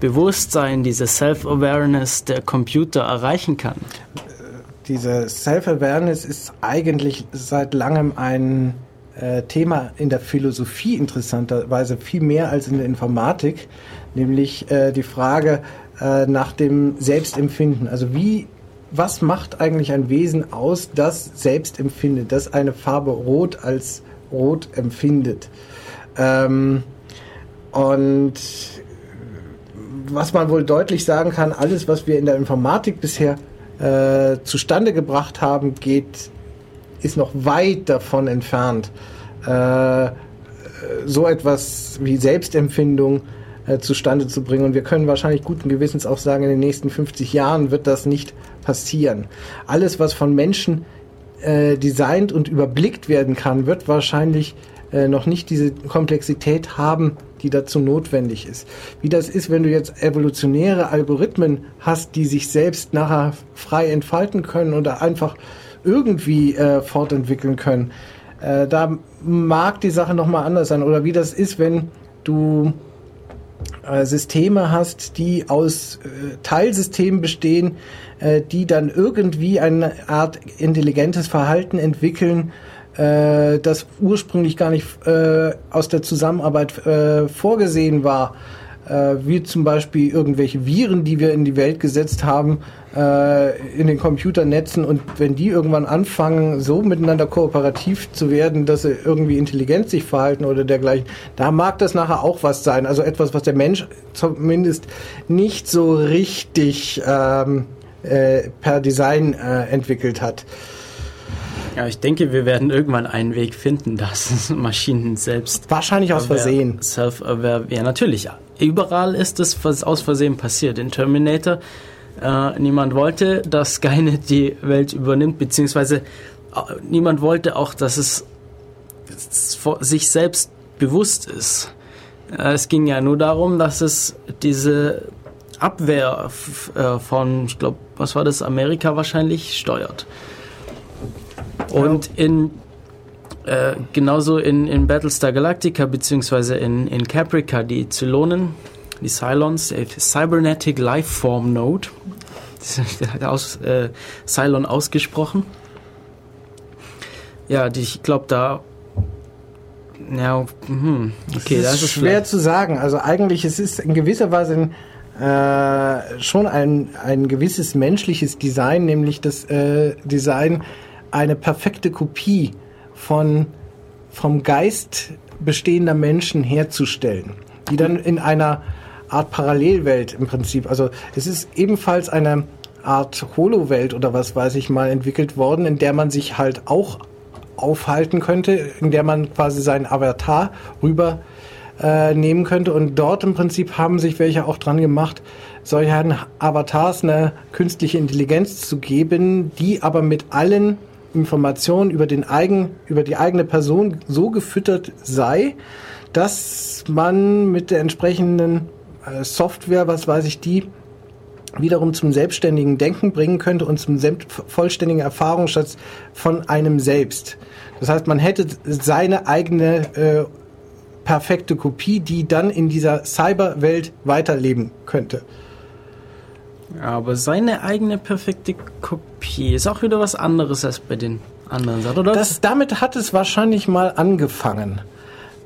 Bewusstsein, diese Self-Awareness der Computer erreichen kann. Diese Self-Awareness ist eigentlich seit langem ein äh, Thema in der Philosophie interessanterweise viel mehr als in der Informatik, nämlich äh, die Frage äh, nach dem Selbstempfinden. Also wie, was macht eigentlich ein Wesen aus, das selbst empfindet, das eine Farbe rot als rot empfindet? Ähm, und was man wohl deutlich sagen kann, alles, was wir in der Informatik bisher äh, zustande gebracht haben, geht, ist noch weit davon entfernt, äh, so etwas wie Selbstempfindung äh, zustande zu bringen. Und wir können wahrscheinlich guten Gewissens auch sagen, in den nächsten 50 Jahren wird das nicht passieren. Alles, was von Menschen äh, designt und überblickt werden kann, wird wahrscheinlich äh, noch nicht diese Komplexität haben, die dazu notwendig ist. Wie das ist, wenn du jetzt evolutionäre Algorithmen hast, die sich selbst nachher frei entfalten können oder einfach irgendwie äh, fortentwickeln können, äh, da mag die Sache nochmal anders sein. Oder wie das ist, wenn du äh, Systeme hast, die aus äh, Teilsystemen bestehen, äh, die dann irgendwie eine Art intelligentes Verhalten entwickeln, äh, das ursprünglich gar nicht äh, aus der Zusammenarbeit äh, vorgesehen war, äh, wie zum Beispiel irgendwelche Viren, die wir in die Welt gesetzt haben, äh, in den Computernetzen und wenn die irgendwann anfangen, so miteinander kooperativ zu werden, dass sie irgendwie intelligent sich verhalten oder dergleichen, da mag das nachher auch was sein. Also etwas, was der Mensch zumindest nicht so richtig ähm, äh, per Design äh, entwickelt hat. Ja, ich denke, wir werden irgendwann einen Weg finden, dass [laughs] Maschinen selbst. Wahrscheinlich aus Versehen. Self-aware. Ja, natürlich. Überall ist es aus Versehen passiert. In Terminator, äh, niemand wollte, dass Skynet die Welt übernimmt, beziehungsweise äh, niemand wollte auch, dass es sich selbst bewusst ist. Äh, es ging ja nur darum, dass es diese Abwehr äh, von, ich glaube, was war das, Amerika wahrscheinlich steuert. Und in äh, genauso in, in Battlestar Galactica beziehungsweise in, in Caprica die Zylonen, die Cylons, äh, Cybernetic Lifeform Node, [laughs] hat aus, äh, Cylon ausgesprochen. Ja, die, ich glaube da ja, hm, okay, das ist, das ist schwer zu sagen. Also eigentlich es ist in gewisser Weise ein, äh, schon ein, ein gewisses menschliches Design, nämlich das äh, Design eine perfekte Kopie von vom Geist bestehender Menschen herzustellen, die dann in einer Art Parallelwelt im Prinzip, also es ist ebenfalls eine Art Holo-Welt oder was weiß ich mal entwickelt worden, in der man sich halt auch aufhalten könnte, in der man quasi seinen Avatar rüber äh, nehmen könnte. Und dort im Prinzip haben sich welche auch dran gemacht, solchen Avatars eine künstliche Intelligenz zu geben, die aber mit allen Informationen über den eigen, über die eigene Person so gefüttert sei, dass man mit der entsprechenden äh, Software, was weiß ich, die wiederum zum selbstständigen Denken bringen könnte und zum vollständigen Erfahrungsschatz von einem selbst. Das heißt, man hätte seine eigene äh, perfekte Kopie, die dann in dieser Cyberwelt weiterleben könnte. Aber seine eigene perfekte Kopie ist auch wieder was anderes als bei den anderen Sachen, oder? Das, damit hat es wahrscheinlich mal angefangen.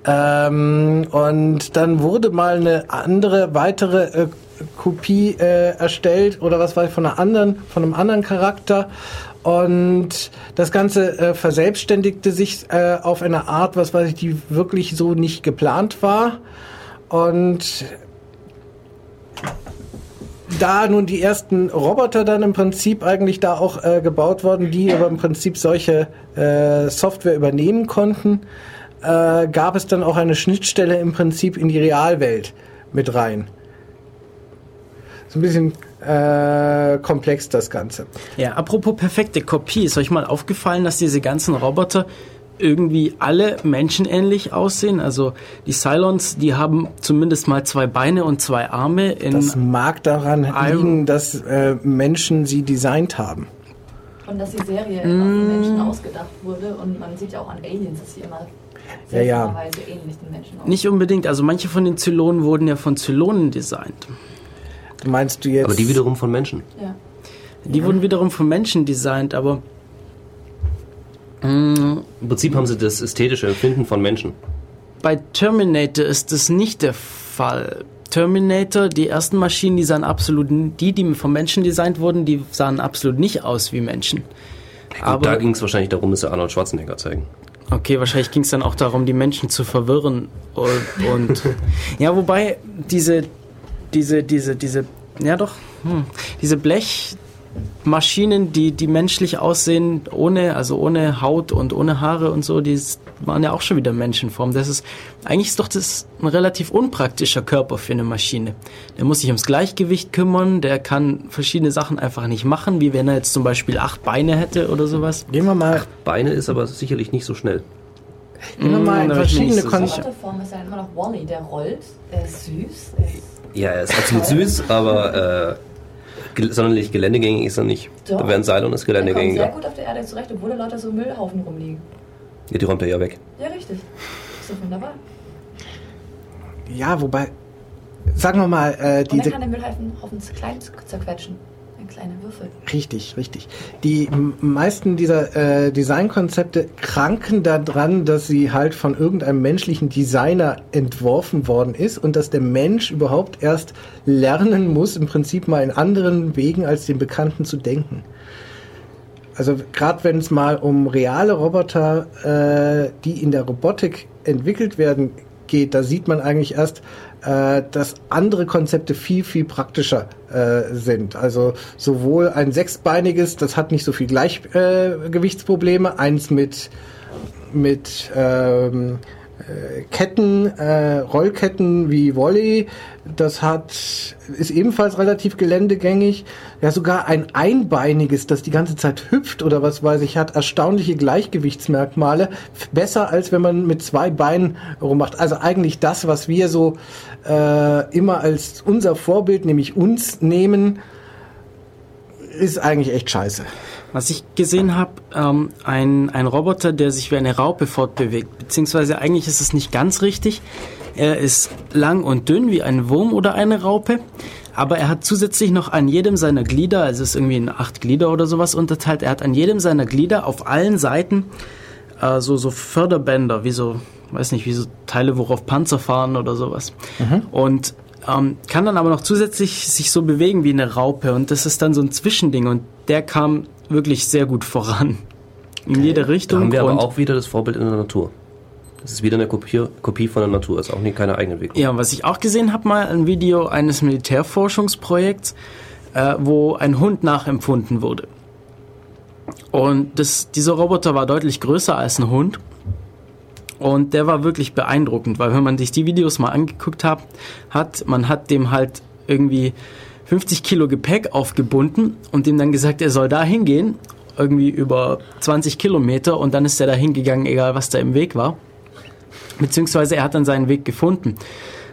Ähm, und dann wurde mal eine andere, weitere äh, Kopie äh, erstellt oder was weiß ich, von einer anderen, von einem anderen Charakter. Und das Ganze äh, verselbstständigte sich äh, auf eine Art, was weiß ich, die wirklich so nicht geplant war. Und da nun die ersten Roboter dann im Prinzip eigentlich da auch äh, gebaut worden, die aber im Prinzip solche äh, Software übernehmen konnten, äh, gab es dann auch eine Schnittstelle im Prinzip in die Realwelt mit rein. So ein bisschen äh, komplex das Ganze. Ja, apropos perfekte Kopie, ist euch mal aufgefallen, dass diese ganzen Roboter irgendwie alle menschenähnlich aussehen. Also die Cylons, die haben zumindest mal zwei Beine und zwei Arme. das mag daran liegen, dass äh, Menschen sie designt haben. Und dass die Serie mm. auf Menschen ausgedacht wurde. Und man sieht ja auch an Aliens, dass sie immer ja, ja. ähnlich den Menschen aussehen. Nicht unbedingt. Also manche von den Zylonen wurden ja von Zylonen designt. Meinst du jetzt? Aber die wiederum von Menschen. Ja. Die ja. wurden wiederum von Menschen designt, aber im Prinzip haben sie das ästhetische Empfinden von Menschen. Bei Terminator ist das nicht der Fall. Terminator, die ersten Maschinen, die sahen absolut, die, die von Menschen designt wurden, die sahen absolut nicht aus wie Menschen. Gut, Aber da ging es wahrscheinlich darum, dass sie Arnold Schwarzenegger zeigen. Okay, wahrscheinlich ging es dann auch darum, die Menschen zu verwirren und, und [laughs] ja, wobei diese, diese, diese, diese, ja doch, hm, diese Blechmaschinen, die, die menschlich aussehen, ohne, also ohne Haut und ohne Haare und so, die waren ja auch schon wieder Menschenform. Das ist, eigentlich ist doch das ein relativ unpraktischer Körper für eine Maschine. Der muss sich ums Gleichgewicht kümmern, der kann verschiedene Sachen einfach nicht machen, wie wenn er jetzt zum Beispiel acht Beine hätte oder sowas. Gehen wir mal, Beine ist aber sicherlich nicht so schnell. gehen wir mal in ich mir verschiedene nicht so Kon sicher. Roboterform ist ja immer noch Wally, der rollt, der ist süß, der ist Ja, er ist absolut süß, aber äh, gel- sonderlich geländegängig ist er nicht. Doch. Da wären Seil und ist der kommt sehr geländegängiger. gut auf der Erde zurecht, obwohl da lauter so Müllhaufen rumliegen. Ja, die räumt er ja weg. Ja, richtig. Ist doch wunderbar. Ja, wobei, sagen wir mal, äh, Und diese er kann den Müllhaufen Haufen klein zerquetschen. Ein kleiner Würfel. Richtig, richtig. Die meisten dieser äh, Designkonzepte kranken daran, dass sie halt von irgendeinem menschlichen Designer entworfen worden ist und dass der Mensch überhaupt erst lernen muss, im Prinzip mal in anderen Wegen als den Bekannten zu denken. Also gerade wenn es mal um reale Roboter, äh, die in der Robotik entwickelt werden, geht, da sieht man eigentlich erst, äh, dass andere Konzepte viel, viel praktischer äh, sind. Also sowohl ein sechsbeiniges, das hat nicht so viel Gleichgewichtsprobleme, Gewichtsprobleme, eins mit, mit ähm, äh, Ketten, äh, Rollketten wie Volley, das hat, ist ebenfalls relativ geländegängig. Ja, sogar ein einbeiniges, das die ganze Zeit hüpft oder was weiß ich, hat erstaunliche Gleichgewichtsmerkmale. Besser als wenn man mit zwei Beinen rummacht. Also eigentlich das, was wir so äh, immer als unser Vorbild, nämlich uns nehmen, ist eigentlich echt scheiße. Was ich gesehen habe, ähm, ein, ein Roboter, der sich wie eine Raupe fortbewegt. Beziehungsweise eigentlich ist es nicht ganz richtig. Er ist lang und dünn wie ein Wurm oder eine Raupe. Aber er hat zusätzlich noch an jedem seiner Glieder, also es ist irgendwie in acht Glieder oder sowas unterteilt, er hat an jedem seiner Glieder auf allen Seiten äh, so, so Förderbänder, wie so, weiß nicht, wie so Teile, worauf Panzer fahren oder sowas. Und ähm, kann dann aber noch zusätzlich sich so bewegen wie eine Raupe. Und das ist dann so ein Zwischending. Und der kam wirklich sehr gut voran. In jede Da Richtung. haben wir aber auch wieder das Vorbild in der Natur. Das ist wieder eine Kopie, Kopie von der Natur, ist auch nicht keine Eigenentwicklung. Ja, und was ich auch gesehen habe, mal ein Video eines Militärforschungsprojekts, äh, wo ein Hund nachempfunden wurde. Und das, dieser Roboter war deutlich größer als ein Hund. Und der war wirklich beeindruckend, weil wenn man sich die Videos mal angeguckt hat, hat man hat dem halt irgendwie 50 Kilo Gepäck aufgebunden und dem dann gesagt, er soll da hingehen, irgendwie über 20 Kilometer und dann ist er da hingegangen, egal was da im Weg war. Beziehungsweise er hat dann seinen Weg gefunden.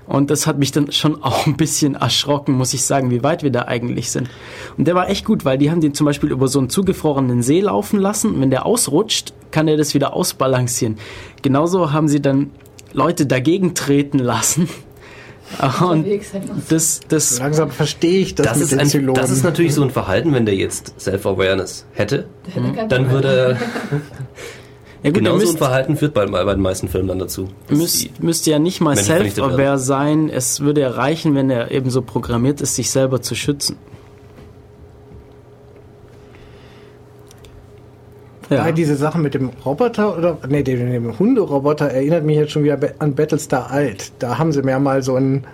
Und das hat mich dann schon [laughs] auch ein bisschen erschrocken, muss ich sagen, wie weit wir da eigentlich sind. Und der war echt gut, weil die haben den zum Beispiel über so einen zugefrorenen See laufen lassen. Und wenn der ausrutscht, kann er das wieder ausbalancieren. Genauso haben sie dann Leute dagegen treten lassen. [laughs] Und so. das, das, Langsam verstehe ich das, Das mit ist, den ein, Zylonen. das ist natürlich so ein Verhalten, wenn der jetzt Self-Awareness hätte, keinen dann würde [laughs] ja gut, genau ihr so ein Verhalten führt bei, bei den meisten Filmen dann dazu. müsst, müsste ja nicht mal self-aware sein. Es würde ja reichen, wenn er eben so programmiert ist, sich selber zu schützen. Ja. Ja. diese Sache mit dem Roboter oder nee, dem, dem Hunderoboter erinnert mich jetzt schon wieder an Battlestar Alt. Da haben sie mir mal so einen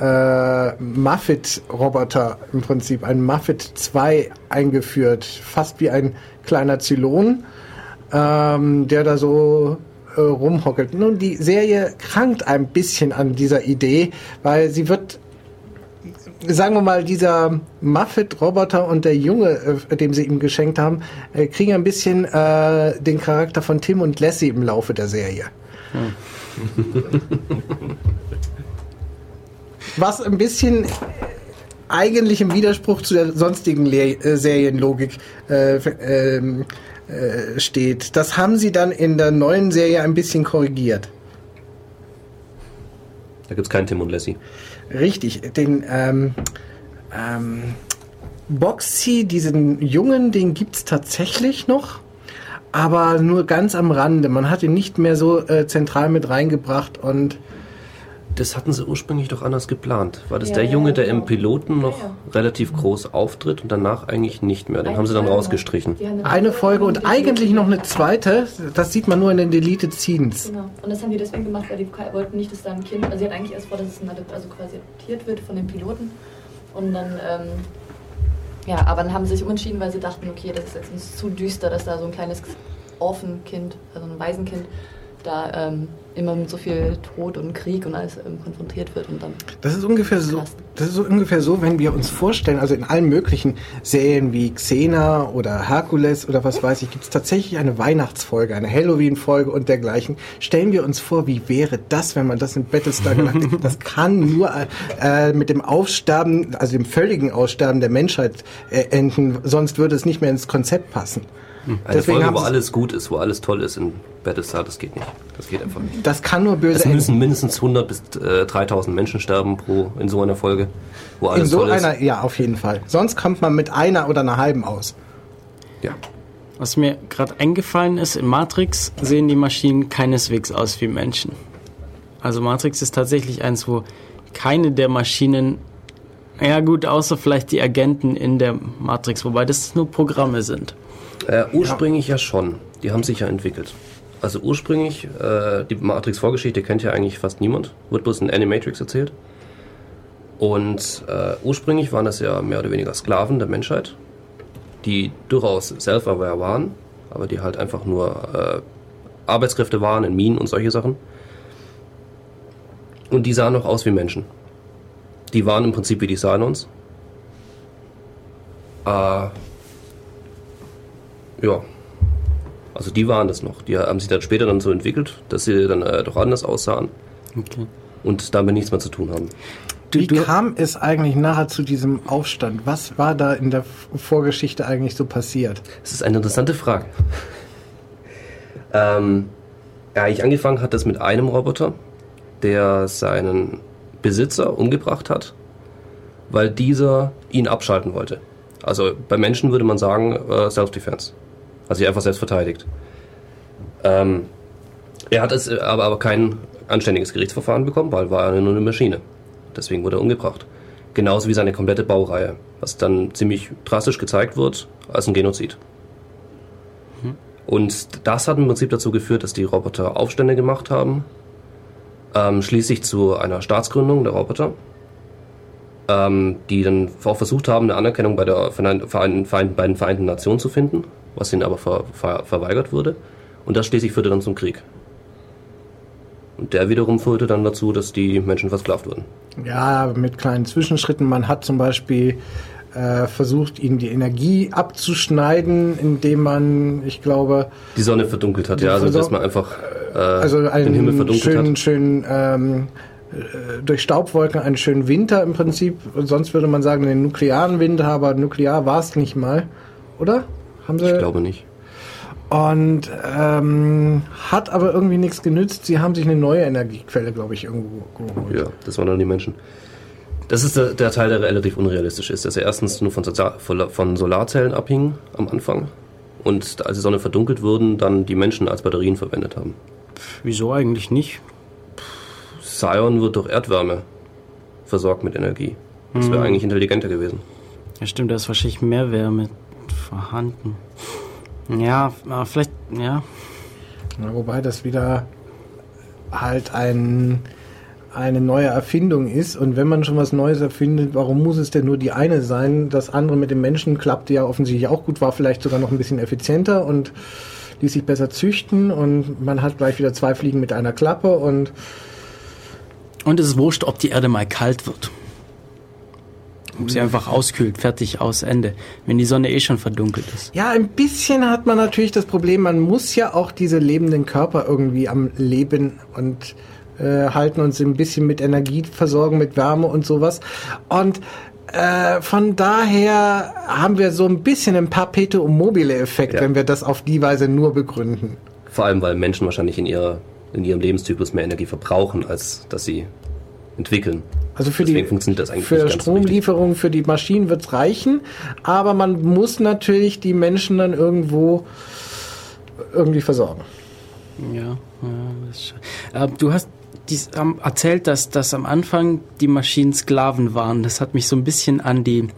äh, Muffet-Roboter im Prinzip, einen Muffet 2 eingeführt, fast wie ein kleiner Zylon, ähm, der da so äh, rumhockelt. Nun, die Serie krankt ein bisschen an dieser Idee, weil sie wird sagen wir mal, dieser Muffet-Roboter und der Junge, äh, dem sie ihm geschenkt haben, äh, kriegen ein bisschen äh, den Charakter von Tim und Lassie im Laufe der Serie. Was ein bisschen eigentlich im Widerspruch zu der sonstigen Le äh, Serienlogik äh, steht. Das haben sie dann in der neuen Serie ein bisschen korrigiert. Da gibt es keinen Tim und Lassie. Richtig, den ähm, ähm, Boxy, diesen Jungen, den gibt's tatsächlich noch, aber nur ganz am Rande. Man hat ihn nicht mehr so äh, zentral mit reingebracht und Das hatten sie ursprünglich doch anders geplant. War das Ja, der ja, Junge, der genau. im Piloten noch Ja, ja. relativ groß auftritt und danach eigentlich nicht mehr? Den Eine haben sie dann Folge rausgestrichen. Eine Folge und eigentlich noch eine zweite. Das sieht man nur in den Deleted Scenes. Genau. Und das haben die deswegen gemacht, weil die wollten nicht, dass da ein Kind, also sie hatten eigentlich erst vor, dass es also quasi adoptiert wird von den Piloten. Und dann, ähm, ja, aber dann haben sie sich umentschieden, weil sie dachten, okay, das ist jetzt zu düster, dass da so ein kleines Orphenkind, also ein Waisenkind, da ähm, immer mit so viel Tod und Krieg und alles ähm, konfrontiert wird und dann Das ist ungefähr so. Das ist so ungefähr so, wenn wir uns vorstellen, also in allen möglichen Serien wie Xena oder Herkules oder was weiß ich, gibt es tatsächlich eine Weihnachtsfolge, eine Halloween-Folge und dergleichen. Stellen wir uns vor, wie wäre das, wenn man das in Battlestar Galactica, das kann nur äh, mit dem Aussterben, also dem völligen Aussterben der Menschheit äh, enden, sonst würde es nicht mehr ins Konzept passen. Eine Deswegen Folge, wo alles gut ist, wo alles toll ist in Battlestar, das geht nicht. Das geht einfach nicht. Das kann nur böse Es enden. müssen mindestens 100 bis äh, 3000 Menschen sterben pro in so einer Folge, wo alles In so toll ist. einer, ja, auf jeden Fall. Sonst kommt man mit einer oder einer halben aus. Ja. Was mir gerade eingefallen ist, in Matrix sehen die Maschinen keineswegs aus wie Menschen. Also Matrix ist tatsächlich eins, wo keine der Maschinen, ja gut, außer vielleicht die Agenten in der Matrix, wobei das nur Programme sind. Äh, ursprünglich ja. schon. Die haben sich ja entwickelt. Also ursprünglich, äh, die Matrix-Vorgeschichte kennt ja eigentlich fast niemand. Wird bloß in Animatrix erzählt. Und äh, ursprünglich waren das ja mehr oder weniger Sklaven der Menschheit, die durchaus self-aware waren, aber die halt einfach nur äh, Arbeitskräfte waren in Minen und solche Sachen. Und die sahen noch aus wie Menschen. Die waren im Prinzip wie die Cylons. Äh, ja. Also die waren das noch. Die haben sich dann später dann so entwickelt, dass sie dann äh, doch anders aussahen Okay. und damit nichts mehr zu tun haben. Du, Wie du, kam es eigentlich nachher zu diesem Aufstand? Was war da in der Vorgeschichte eigentlich so passiert? Das ist eine interessante Frage. ähm, ja, eigentlich angefangen hat das mit einem Roboter, der seinen Besitzer umgebracht hat, weil dieser ihn abschalten wollte. Also bei Menschen würde man sagen äh, Self-Defense. Also sich einfach selbst verteidigt. Ähm, er hat es aber, aber kein anständiges Gerichtsverfahren bekommen, weil war er nur eine Maschine. Deswegen wurde er umgebracht. Genauso wie seine komplette Baureihe, was dann ziemlich drastisch gezeigt wird als ein Genozid. Und das hat im Prinzip dazu geführt, dass die Roboter Aufstände gemacht haben, ähm, schließlich zu einer Staatsgründung der Roboter, ähm, die dann auch versucht haben, eine Anerkennung bei, der Verein, Verein, bei den Vereinten Nationen zu finden, was ihnen aber ver, ver, verweigert wurde. Und das schließlich führte dann zum Krieg. Und der wiederum führte dann dazu, dass die Menschen versklavt wurden. Ja, mit kleinen Zwischenschritten. Man hat zum Beispiel äh, versucht, ihnen die Energie abzuschneiden, indem man, ich glaube, Die Sonne verdunkelt hat, ja, also dass man einfach äh, also den Himmel verdunkelt schönen, hat. schönen ähm, äh, durch Staubwolken einen schönen Winter im Prinzip. Und sonst würde man sagen, den nuklearen Winter, aber nuklear war es nicht mal, oder? Haben sie? Ich glaube nicht. Und ähm, hat aber irgendwie nichts genützt. Sie haben sich eine neue Energiequelle, glaube ich, irgendwo geholt. Ja, das waren dann die Menschen. Das ist der, der Teil, der relativ unrealistisch ist, dass er erstens nur von, von Solarzellen abhing am Anfang und als die Sonne verdunkelt wurden, dann die Menschen als Batterien verwendet haben. wieso eigentlich nicht? Sion wird durch Erdwärme versorgt mit Energie. Das wäre eigentlich intelligenter gewesen. Ja, stimmt, da ist wahrscheinlich mehr Wärme vorhanden. Ja, vielleicht, ja. Ja, wobei das wieder halt ein, eine neue Erfindung ist. Und wenn man schon was Neues erfindet, warum muss es denn nur die eine sein? Das andere mit dem Menschen klappte ja offensichtlich auch gut, war vielleicht sogar noch ein bisschen effizienter und ließ sich besser züchten. Und man hat gleich wieder zwei Fliegen mit einer Klappe. Und Und es ist wurscht, ob die Erde mal kalt wird. Ob sie einfach auskühlt, fertig, aus, Ende. Wenn die Sonne eh schon verdunkelt ist. ja, ein bisschen hat man natürlich das Problem, man muss ja auch diese lebenden Körper irgendwie am Leben und äh, halten uns ein bisschen mit Energie versorgen, mit Wärme und sowas. Und äh, von daher haben wir so ein bisschen einen Perpetuum mobile Effekt, Ja. wenn wir das auf die Weise nur begründen. Vor allem, weil Menschen wahrscheinlich in, ihrer, in ihrem Lebenszyklus mehr Energie verbrauchen, als dass sie entwickeln. Also für Deswegen die funktioniert das eigentlich für. Stromlieferung für die Maschinen wird's reichen, aber man muss natürlich die Menschen dann irgendwo irgendwie versorgen. Ja, ja das ist schon. Äh, du hast die haben erzählt, dass, dass am Anfang die Maschinen Sklaven waren. Das hat mich so ein bisschen an die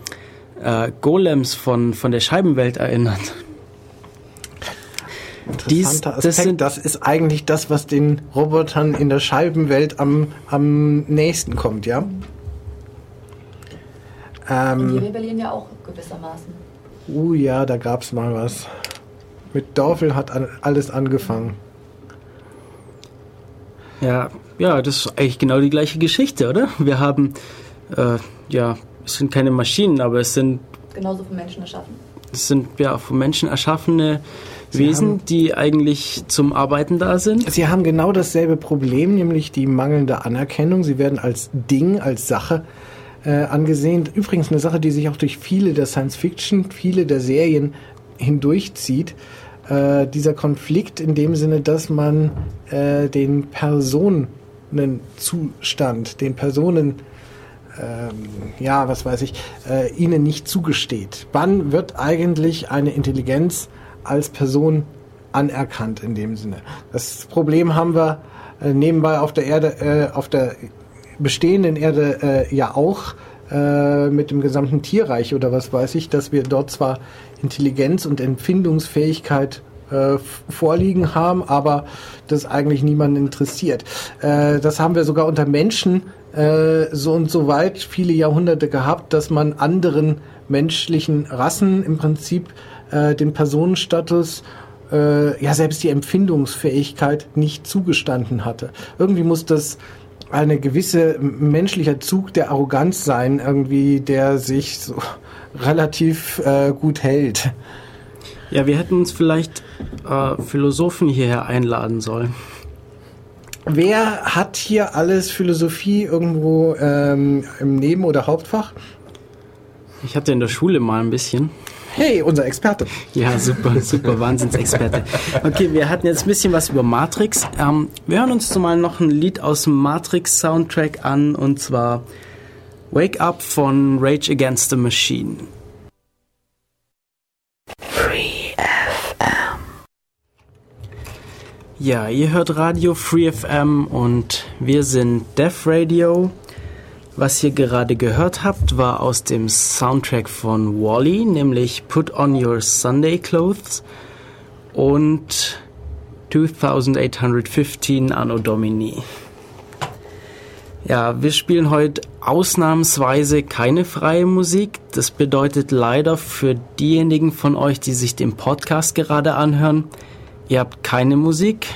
äh, Golems von, von der Scheibenwelt erinnert. Interessanter Aspekt. Das, sind, das ist eigentlich das, was den Robotern in der Scheibenwelt am, am nächsten kommt, ja? Ähm, die Rebellion ja auch gewissermaßen. Uh ja, da gab es mal was. Mit Dorfel hat an, alles angefangen. Ja, ja, das ist eigentlich genau die gleiche Geschichte, oder? Wir haben, äh, ja, es sind keine Maschinen, aber es sind... Genauso von Menschen erschaffen. Es sind ja von Menschen erschaffene Wesen, die eigentlich zum Arbeiten da sind. Sie haben genau dasselbe Problem, nämlich die mangelnde Anerkennung. Sie werden als Ding, als Sache äh, angesehen. Übrigens eine Sache, die sich auch durch viele der Science Fiction, viele der Serien hindurchzieht. Äh, dieser Konflikt in dem Sinne, dass man äh, den Personenzustand, den Personen ähm, ja, was weiß ich, äh, ihnen nicht zugesteht. Wann wird eigentlich eine Intelligenz als Person anerkannt in dem Sinne? Das Problem haben wir äh, nebenbei auf der Erde, äh, auf der bestehenden Erde äh, ja auch äh, mit dem gesamten Tierreich oder was weiß ich, dass wir dort zwar Intelligenz und Empfindungsfähigkeit äh, vorliegen haben, aber das eigentlich niemanden interessiert. Das haben wir sogar unter Menschen äh, so und so weit viele Jahrhunderte gehabt, dass man anderen menschlichen Rassen im Prinzip äh, den Personenstatus äh, ja selbst die Empfindungsfähigkeit nicht zugestanden hatte. Irgendwie muss das eine gewisse menschlicher Zug der Arroganz sein, irgendwie, der sich so [laughs] relativ äh, gut hält. Ja, wir hätten uns vielleicht äh, Philosophen hierher einladen sollen. Wer hat hier alles Philosophie irgendwo ähm, im Neben- oder Hauptfach? Ich hatte in der Schule mal ein bisschen. Hey, unser Experte. Ja, super, super, Wahnsinnsexperte. Okay, wir hatten jetzt ein bisschen was über Matrix. Ähm, wir hören uns zumal noch ein Lied aus dem Matrix-Soundtrack an, und zwar Wake Up von Rage Against the Machine. Ja, ihr hört Radio Free FM und wir sind Def Radio. Was ihr gerade gehört habt, war aus dem Soundtrack von Wally, nämlich Put on Your Sunday Clothes und 2815 Anno Domini. Ja, wir spielen heute ausnahmsweise keine freie Musik. Das bedeutet leider für diejenigen von euch, die sich den Podcast gerade anhören, ihr habt keine Musik.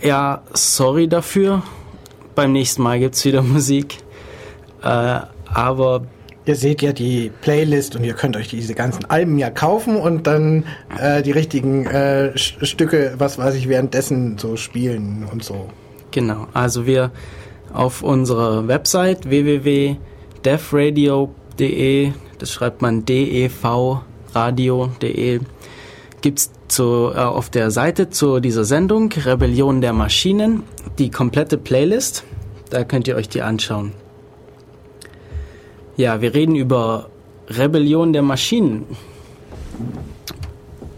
Ja, sorry dafür beim nächsten Mal gibt es wieder [laughs] Musik. Äh, aber Ihr seht ja die Playlist und ihr könnt euch diese ganzen Alben ja kaufen und dann äh, die richtigen äh, Stücke, was weiß ich, währenddessen so spielen und so. Genau, also wir auf unserer Website www.devradio.de, das schreibt man devradio.de, gibt es äh, auf der Seite zu dieser Sendung Rebellion der Maschinen die komplette Playlist. Da könnt ihr euch die anschauen. Ja, wir reden über Rebellion der Maschinen.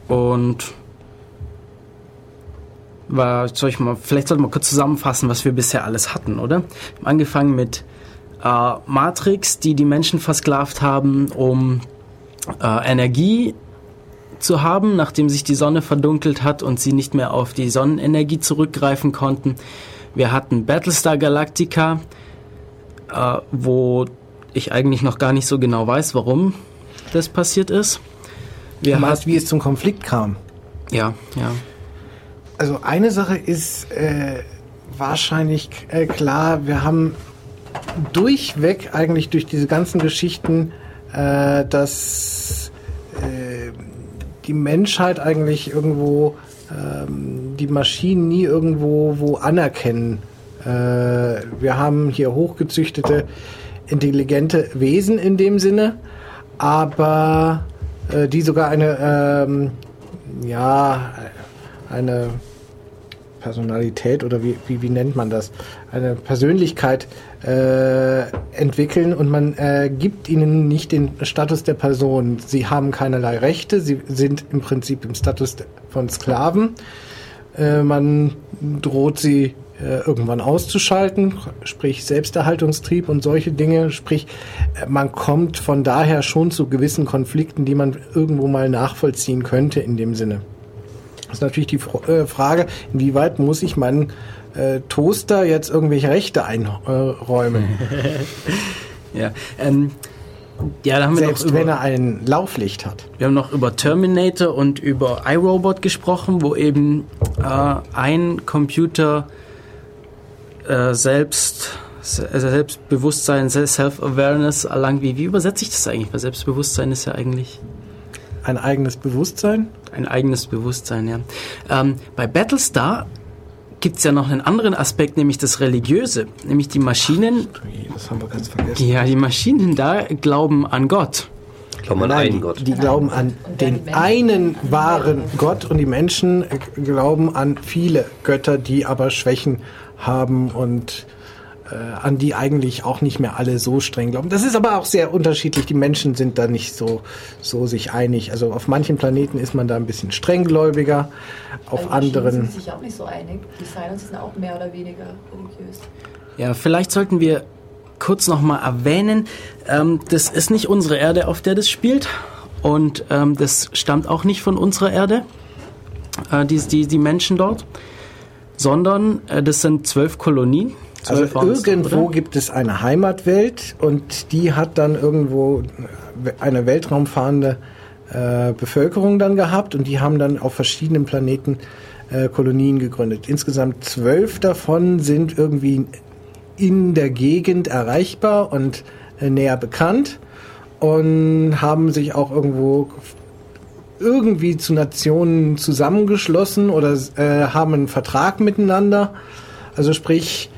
Und war, soll ich mal, vielleicht sollten wir kurz zusammenfassen, was wir bisher alles hatten, oder? Wir haben angefangen mit äh, Matrix, die die Menschen versklavt haben, um äh, Energie zu haben, nachdem sich die Sonne verdunkelt hat und sie nicht mehr auf die Sonnenenergie zurückgreifen konnten. Wir hatten Battlestar Galactica, äh, wo ich eigentlich noch gar nicht so genau weiß, warum das passiert ist. Wir du meinst, wie es zum Konflikt kam? Ja, ja. Also eine Sache ist äh, wahrscheinlich äh, klar, wir haben durchweg eigentlich durch diese ganzen Geschichten, äh, dass äh, die Menschheit eigentlich irgendwo ähm, die Maschinen nie irgendwo wo anerkennen. Äh, wir haben hier hochgezüchtete, intelligente Wesen in dem Sinne, aber äh, die sogar eine, ähm, ja, eine Personalität oder wie, wie, wie nennt man das? Eine Persönlichkeit äh, entwickeln und man äh, gibt ihnen nicht den Status der Person. Sie haben keinerlei Rechte, sie sind im Prinzip im Status von Sklaven. Äh, man droht sie äh, irgendwann auszuschalten, sprich Selbsterhaltungstrieb und solche Dinge, sprich äh, man kommt von daher schon zu gewissen Konflikten, die man irgendwo mal nachvollziehen könnte in dem Sinne. Das ist natürlich die äh, Frage, inwieweit muss ich meinen äh, Toaster jetzt irgendwelche Rechte einräumen, [laughs] Ja, ähm, ja, da haben wir noch selbst wenn über, er ein Lauflicht hat. wir haben noch über Terminator und über iRobot gesprochen, wo eben äh, ein Computer äh, selbst se- Selbstbewusstsein, Se- Self-Awareness erlangt. Wie, wie übersetze ich das eigentlich? Weil Selbstbewusstsein ist ja eigentlich Ein eigenes Bewusstsein. Ein eigenes Bewusstsein, ja. Ähm, bei Battlestar gibt es ja noch einen anderen Aspekt, nämlich das Religiöse. Nämlich die Maschinen, Das haben wir ganz vergessen. ja, die Maschinen da glauben an Gott. Glauben an Nein, einen die, Gott. die glauben an den einen wahren. Gott und die Menschen glauben an viele Götter, die aber Schwächen haben und äh, an die eigentlich auch nicht mehr alle so streng glauben. Das ist aber auch sehr unterschiedlich. Die Menschen sind da nicht so, so sich einig. Also auf manchen Planeten ist man da ein bisschen strenggläubiger, auf Maschinen anderen. sind sie sich auch nicht so einig. Die Silence sind auch mehr oder weniger religiös. Ja, vielleicht sollten wir kurz nochmal erwähnen, ähm, das ist nicht unsere Erde, auf der das spielt. Und ähm, das stammt auch nicht von unserer Erde, äh, die, die, die Menschen dort, sondern äh, das sind zwölf Kolonien. Also irgendwo gibt es eine Heimatwelt und die hat dann irgendwo eine weltraumfahrende äh, Bevölkerung dann gehabt und die haben dann auf verschiedenen Planeten äh, Kolonien gegründet. Insgesamt zwölf davon sind irgendwie in der Gegend erreichbar und äh, näher bekannt und haben sich auch irgendwo irgendwie zu Nationen zusammengeschlossen oder äh, haben einen Vertrag miteinander. Also sprich,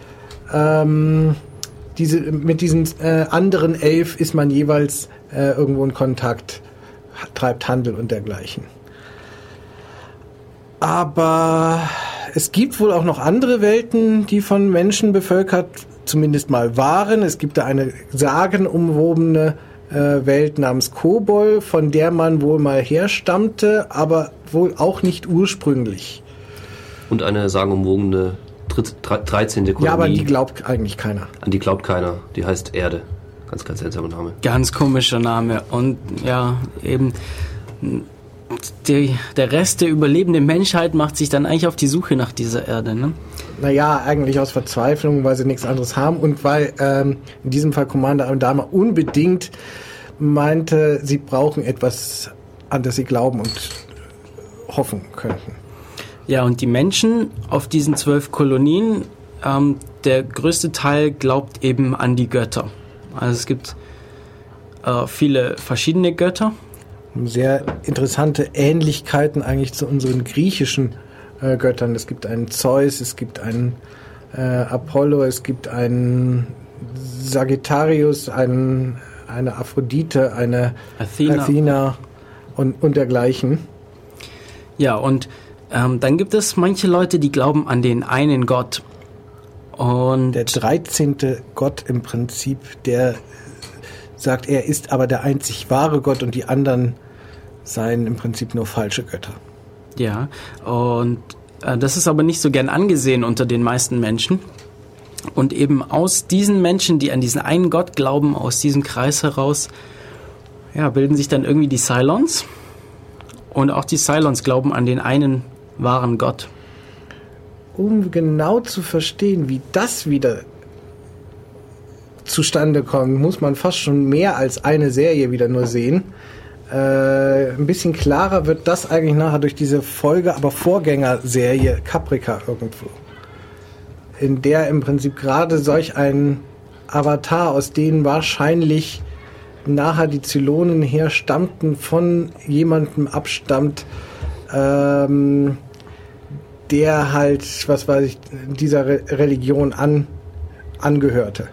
ähm, diese, mit diesen äh, anderen elf ist man jeweils äh, irgendwo in Kontakt, treibt Handel und dergleichen. Aber es gibt wohl auch noch andere Welten, die von Menschen bevölkert zumindest mal waren. Es gibt da eine sagenumwobene äh, Welt namens Kobol, von der man wohl mal herstammte, aber wohl auch nicht ursprünglich. Und eine sagenumwogene 13. Kolonie. Ja, aber an die glaubt eigentlich keiner. An die glaubt keiner. Die heißt Erde. Ganz, ganz seltsamer Name. Ganz komischer Name. Und ja, eben die, der Rest der überlebenden Menschheit macht sich dann eigentlich auf die Suche nach dieser Erde. Ne? Naja, eigentlich aus Verzweiflung, weil sie nichts anderes haben und weil ähm, in diesem Fall Commander Adama unbedingt meinte, sie brauchen etwas, an das sie glauben und hoffen könnten. Ja, und die Menschen auf diesen zwölf Kolonien, ähm, der größte Teil glaubt eben an die Götter. Also es gibt äh, viele verschiedene Götter. Sehr interessante Ähnlichkeiten eigentlich zu unseren griechischen äh, Göttern. Es gibt einen Zeus, es gibt einen äh, Apollo, es gibt einen Sagittarius, einen, eine Aphrodite, eine Athena. Athena und, und dergleichen. Ja, und ähm, dann gibt es manche Leute, die glauben an den einen Gott. Und der 13. Gott im Prinzip, der sagt, er ist aber der einzig wahre Gott und die anderen seien im Prinzip nur falsche Götter. ja, und äh, das ist aber nicht so gern angesehen unter den meisten Menschen. Und eben aus diesen Menschen, die an diesen einen Gott glauben, aus diesem Kreis heraus, ja, bilden sich dann irgendwie die Cylons. Und auch die Cylons glauben an den einen wahren Gott. Um genau zu verstehen, wie das wieder zustande kommt, muss man fast schon mehr als eine Serie wieder nur sehen. Äh, ein bisschen klarer wird das eigentlich nachher durch diese Folge, aber Vorgängerserie Caprica irgendwo. In der im Prinzip gerade solch ein Avatar, aus denen wahrscheinlich nachher die Zylonen herstammten, von jemandem abstammt, ähm, der halt, was weiß ich, dieser Re Religion an, angehörte.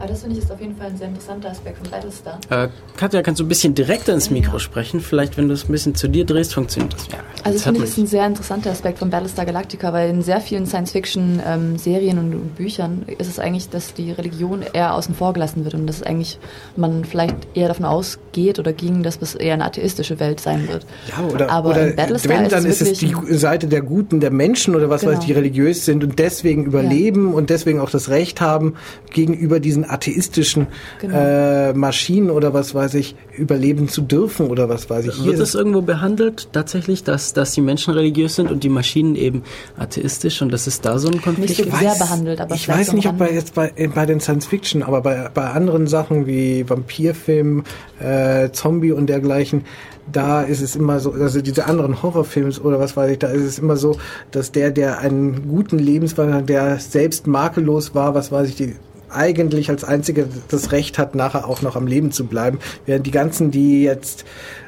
Aber das finde ich ist auf jeden Fall ein sehr interessanter Aspekt von Battlestar. Äh, Katja, kannst du ein bisschen direkter ins Mikro sprechen? Vielleicht, wenn du es ein bisschen zu dir drehst, funktioniert das. Ja, Also ich finde, das ist ein sehr interessanter Aspekt von Battlestar Galactica, weil in sehr vielen Science-Fiction-Serien und, und Büchern ist es eigentlich, dass die Religion eher außen vor gelassen wird und dass eigentlich man vielleicht eher davon ausgeht oder ging, dass es eher eine atheistische Welt sein wird. Ja, oder, Aber oder in Battlestar wenn, ist dann es ist es die Seite der Guten, der Menschen oder was Genau. weiß ich, die religiös sind und deswegen überleben und deswegen auch das Recht haben, gegenüber diesen atheistischen Genau. äh, Maschinen oder was weiß ich, überleben zu dürfen oder was weiß ich. Hier Wird das irgendwo behandelt, tatsächlich, dass, dass die Menschen religiös sind und die Maschinen eben atheistisch und das ist da so ein Konflikt? Nicht so sehr behandelt, aber ich weiß nicht, ob bei jetzt bei, äh, bei den Science Fiction, aber bei, bei anderen Sachen wie Vampirfilmen, äh, Zombie und dergleichen, da ist es immer so, also diese anderen Horrorfilms oder was weiß ich, da ist es immer so, dass der, der einen guten Lebenswandel hat, der selbst makellos war, was weiß ich, die eigentlich als einziger das Recht hat, nachher auch noch am Leben zu bleiben, während die ganzen, die jetzt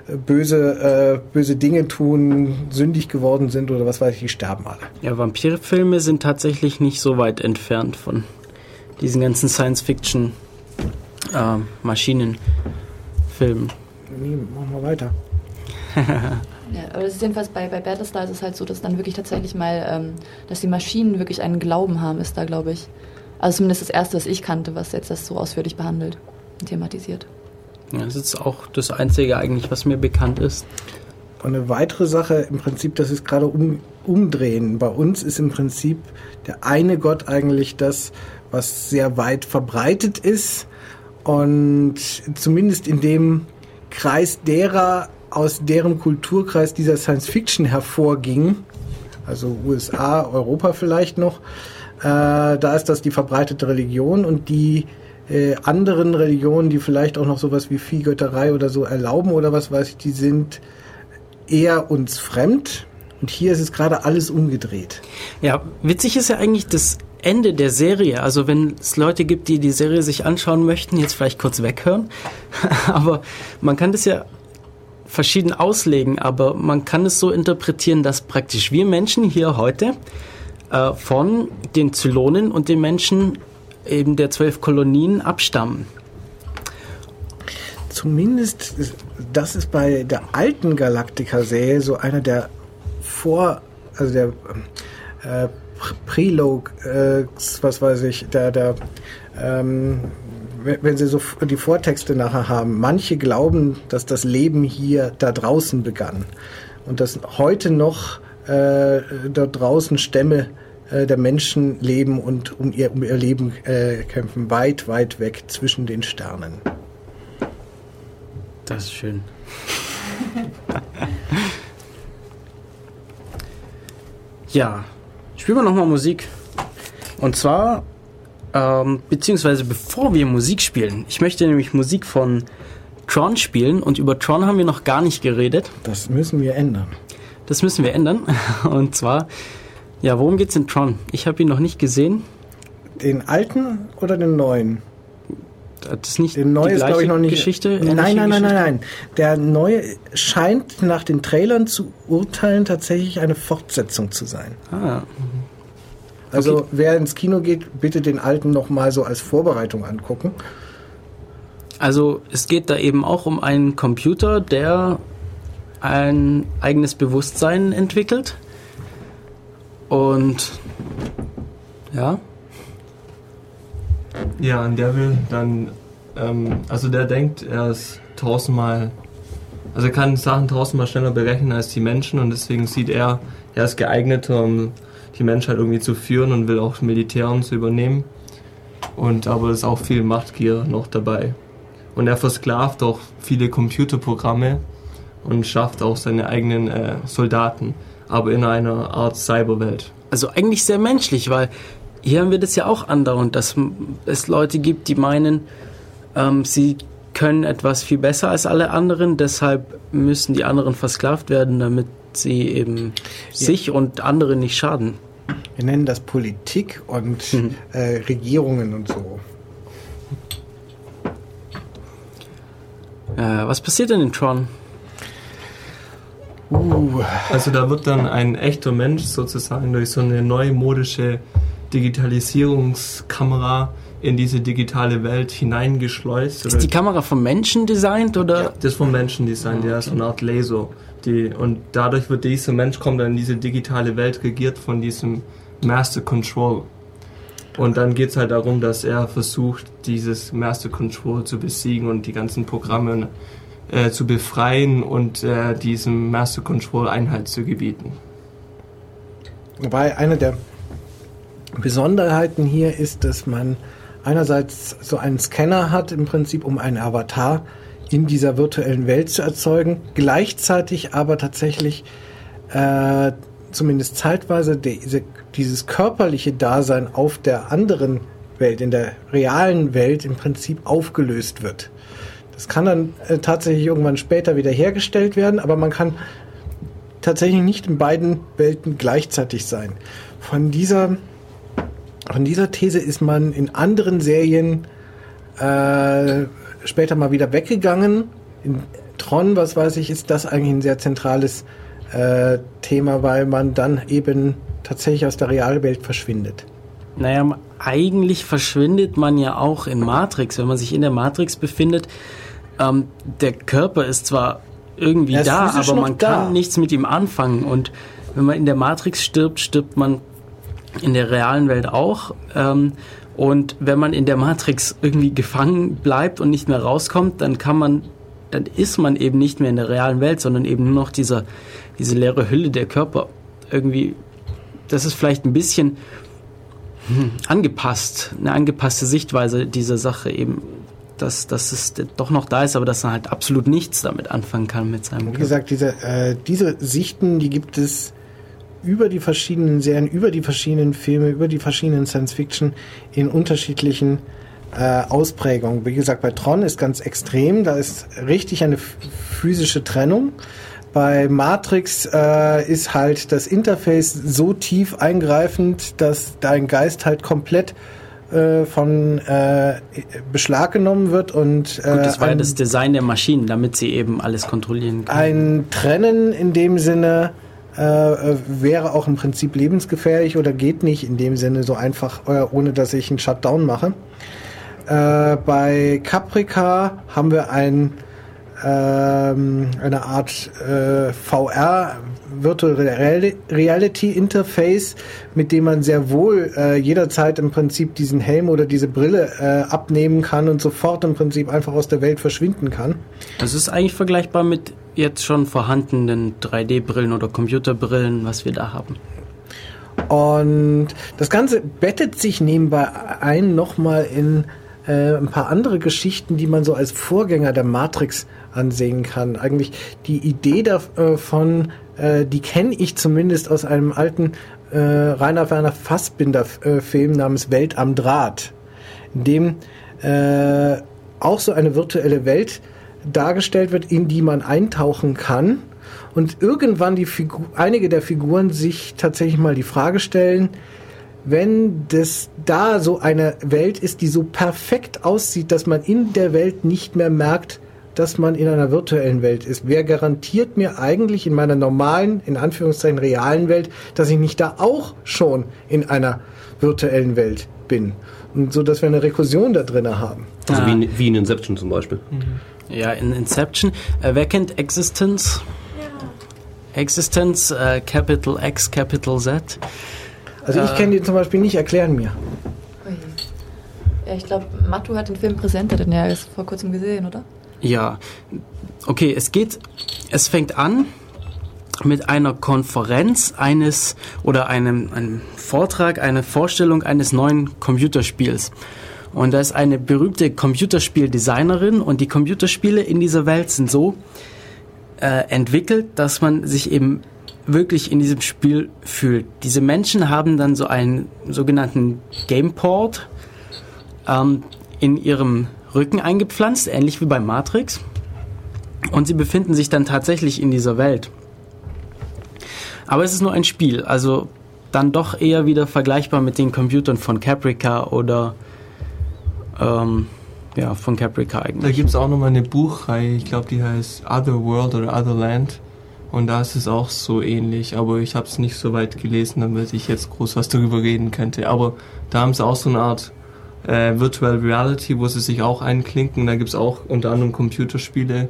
äh, böse, äh, böse Dinge tun, sündig geworden sind oder was weiß ich, die sterben alle. Ja, Vampirfilme sind tatsächlich nicht so weit entfernt von diesen ganzen Science-Fiction-Maschinenfilmen. Nee, machen wir weiter. [laughs] Ja, aber das ist jedenfalls bei, bei Battlestar ist es halt so, dass dann wirklich tatsächlich mal, ähm, dass die Maschinen wirklich einen Glauben haben, ist da, glaube ich. Also zumindest das erste, was ich kannte, was jetzt das so ausführlich behandelt und thematisiert. Ja, das ist auch das Einzige eigentlich, was mir bekannt ist. Und eine weitere Sache im Prinzip, das ist gerade um, umdrehen. Bei uns ist im Prinzip der eine Gott eigentlich das, was sehr weit verbreitet ist und zumindest in dem Kreis derer, aus deren Kulturkreis dieser Science Fiction hervorging, also USA, Europa vielleicht noch, äh, da ist das die verbreitete Religion und die äh, anderen Religionen, die vielleicht auch noch sowas wie Viehgötterei oder so erlauben oder was weiß ich, die sind eher uns fremd. Und hier ist es gerade alles umgedreht. Ja, witzig ist ja eigentlich das Ende der Serie. Also wenn es Leute gibt, die die Serie sich anschauen möchten, jetzt vielleicht kurz weghören. [laughs] aber man kann das ja verschieden auslegen, aber man kann es so interpretieren, dass praktisch wir Menschen hier heute äh, von den Zylonen und den Menschen eben der zwölf Kolonien abstammen. Zumindest, das ist bei der alten Galactica-Serie so einer der Vor-, also der äh, Pr- Prelog, äh, was weiß ich, der, der, ähm, wenn sie so die Vortexte nachher haben, manche glauben, dass das Leben hier da draußen begann und dass heute noch äh, dort draußen Stämme äh, der Menschen leben und um ihr, um ihr Leben äh, kämpfen, weit, weit weg zwischen den Sternen. Das ist schön. [laughs] ja, spielen wir nochmal Musik. Und zwar, ähm, beziehungsweise bevor wir Musik spielen, ich möchte nämlich Musik von Tron spielen und über Tron haben wir noch gar nicht geredet. Das müssen wir ändern. Das müssen wir ändern. [laughs] Und zwar, ja, worum geht's in Tron? Ich habe ihn noch nicht gesehen. Den alten oder den neuen? Das ist nicht Den neuen die ist, gleiche glaube ich, noch nicht. Geschichte. nein, nein, nein, nein, Geschichte? nein. Der neue scheint nach den Trailern zu urteilen tatsächlich eine Fortsetzung zu sein. Ah, Also Okay. wer ins Kino geht, bitte den alten noch mal so als Vorbereitung angucken. Also es geht da eben auch um einen Computer, der ein eigenes Bewusstsein entwickelt. Und ja, Ja, und der will dann, ähm, also der denkt, er ist tausendmal, also er kann Sachen tausendmal schneller berechnen als die Menschen und deswegen sieht er, er ist geeigneter, um die Menschheit irgendwie zu führen und will auch Militär und zu übernehmen. Und aber es ist auch viel Machtgier noch dabei. Und er versklavt auch viele Computerprogramme und schafft auch seine eigenen äh, Soldaten, aber in einer Art Cyberwelt. also eigentlich sehr menschlich, weil hier haben wir das ja auch andauernd, dass es Leute gibt, die meinen, ähm, sie können etwas viel besser als alle anderen, deshalb müssen die anderen versklavt werden, damit sie eben sich und andere nicht schaden. Wir nennen das Politik und [laughs] äh, Regierungen und so. Äh, was passiert denn in Tron? Uh, Also da wird dann ein echter Mensch sozusagen durch so eine neumodische Digitalisierungskamera in diese digitale Welt hineingeschleust. Ist die Kamera vom Menschen designt oder? Ja, das ist vom Menschen designt, der ist so eine Art Laser. Die, und dadurch wird dieser Mensch kommt dann in diese digitale Welt regiert von diesem Master Control. Und dann geht es halt darum, dass er versucht, dieses Master Control zu besiegen und die ganzen Programme äh, zu befreien und äh, diesem Master Control Einhalt zu gebieten. Wobei eine der Besonderheiten hier ist, dass man einerseits so einen Scanner hat, im Prinzip um einen Avatar in dieser virtuellen Welt zu erzeugen, gleichzeitig aber tatsächlich äh, zumindest zeitweise diese, dieses körperliche Dasein auf der anderen Welt, in der realen Welt im Prinzip aufgelöst wird. Das kann dann äh, tatsächlich irgendwann später wieder hergestellt werden, aber man kann tatsächlich nicht in beiden Welten gleichzeitig sein. Von dieser, von dieser These ist man in anderen Serien äh, später mal wieder weggegangen. In Tron, was weiß ich, ist das eigentlich ein sehr zentrales äh, Thema, weil man dann eben tatsächlich aus der Realwelt verschwindet. Naja, eigentlich verschwindet man ja auch in Matrix, wenn man sich in der Matrix befindet. Ähm, der Körper ist zwar irgendwie ist da, aber man kann da. nichts mit ihm anfangen. Und wenn man in der Matrix stirbt, stirbt man in der realen Welt auch. Ähm, und wenn man in der Matrix irgendwie gefangen bleibt und nicht mehr rauskommt, dann kann man, dann ist man eben nicht mehr in der realen Welt, sondern eben nur noch dieser, diese leere Hülle der Körper. Irgendwie, das ist vielleicht ein bisschen hm, angepasst, eine angepasste Sichtweise dieser Sache eben dass, dass es doch noch da ist, aber dass er halt absolut nichts damit anfangen kann mit seinem Wie gesagt, diese, äh, diese Sichten, die gibt es über die verschiedenen Serien, über die verschiedenen Filme, über die verschiedenen Science-Fiction in unterschiedlichen äh, Ausprägungen. Wie gesagt, bei Tron ist ganz extrem, da ist richtig eine physische Trennung. Bei Matrix äh, ist halt das Interface so tief eingreifend, dass dein Geist halt komplett äh, von äh, Beschlag genommen wird und äh, Gut, das war ein, ja das Design der Maschinen, damit sie eben alles kontrollieren können. Ein Trennen in dem Sinne äh, wäre auch im Prinzip lebensgefährlich oder geht nicht in dem Sinne so einfach, äh, ohne dass ich einen Shutdown mache. Äh, bei Caprica haben wir ein ähm, eine Art äh, VR Virtual Reality Interface, mit dem man sehr wohl äh, jederzeit im Prinzip diesen Helm oder diese Brille äh, abnehmen kann und sofort im Prinzip einfach aus der Welt verschwinden kann. Das ist eigentlich vergleichbar mit jetzt schon vorhandenen 3D-Brillen oder Computerbrillen, was wir da haben. Und das Ganze bettet sich nebenbei ein nochmal in äh, ein paar andere Geschichten, die man so als Vorgänger der Matrix ansehen kann. Eigentlich die Idee davon, äh, die kenne ich zumindest aus einem alten äh, Rainer Werner Fassbinder-Film namens Welt am Draht, in dem äh, auch so eine virtuelle Welt dargestellt wird, in die man eintauchen kann und irgendwann die Figur, einige der Figuren sich tatsächlich mal die Frage stellen, wenn das da so eine Welt ist, die so perfekt aussieht, dass man in der Welt nicht mehr merkt, dass man in einer virtuellen Welt ist. Wer garantiert mir eigentlich in meiner normalen, in Anführungszeichen realen Welt, dass ich nicht da auch schon in einer virtuellen Welt bin? Und so, dass wir eine Rekursion da drin haben. Also ah. wie, wie, in Inception zum Beispiel. Mhm. Ja, in Inception. Äh, wer kennt Existence? Ja. Existence, äh, Capital X, Capital Z. Also ich äh, kenne die zum Beispiel nicht, erklären mir. Ja, ich glaube, Matu hat den Film präsent, hat den ja erst vor kurzem gesehen, oder? Ja, okay, es geht, es fängt an mit einer Konferenz eines oder einem, einem Vortrag, eine Vorstellung eines neuen Computerspiels. Und da ist eine berühmte Computerspieldesignerin und die Computerspiele in dieser Welt sind so äh, entwickelt, dass man sich eben wirklich in diesem Spiel fühlt. Diese Menschen haben dann so einen sogenannten Gameport ähm, in ihrem Rücken eingepflanzt, ähnlich wie bei Matrix. Und sie befinden sich dann tatsächlich in dieser Welt. Aber es ist nur ein Spiel, also dann doch eher wieder vergleichbar mit den Computern von Caprica oder ähm, ja, von Caprica eigentlich. Da gibt es auch nochmal eine Buchreihe, ich glaube, die heißt Other World oder Other Land, Und da ist es auch so ähnlich, aber ich habe es nicht so weit gelesen, damit ich jetzt groß was darüber reden könnte. Aber da haben sie auch so eine Art äh, Virtual Reality, wo sie sich auch einklinken. Da gibt's auch unter anderem Computerspiele,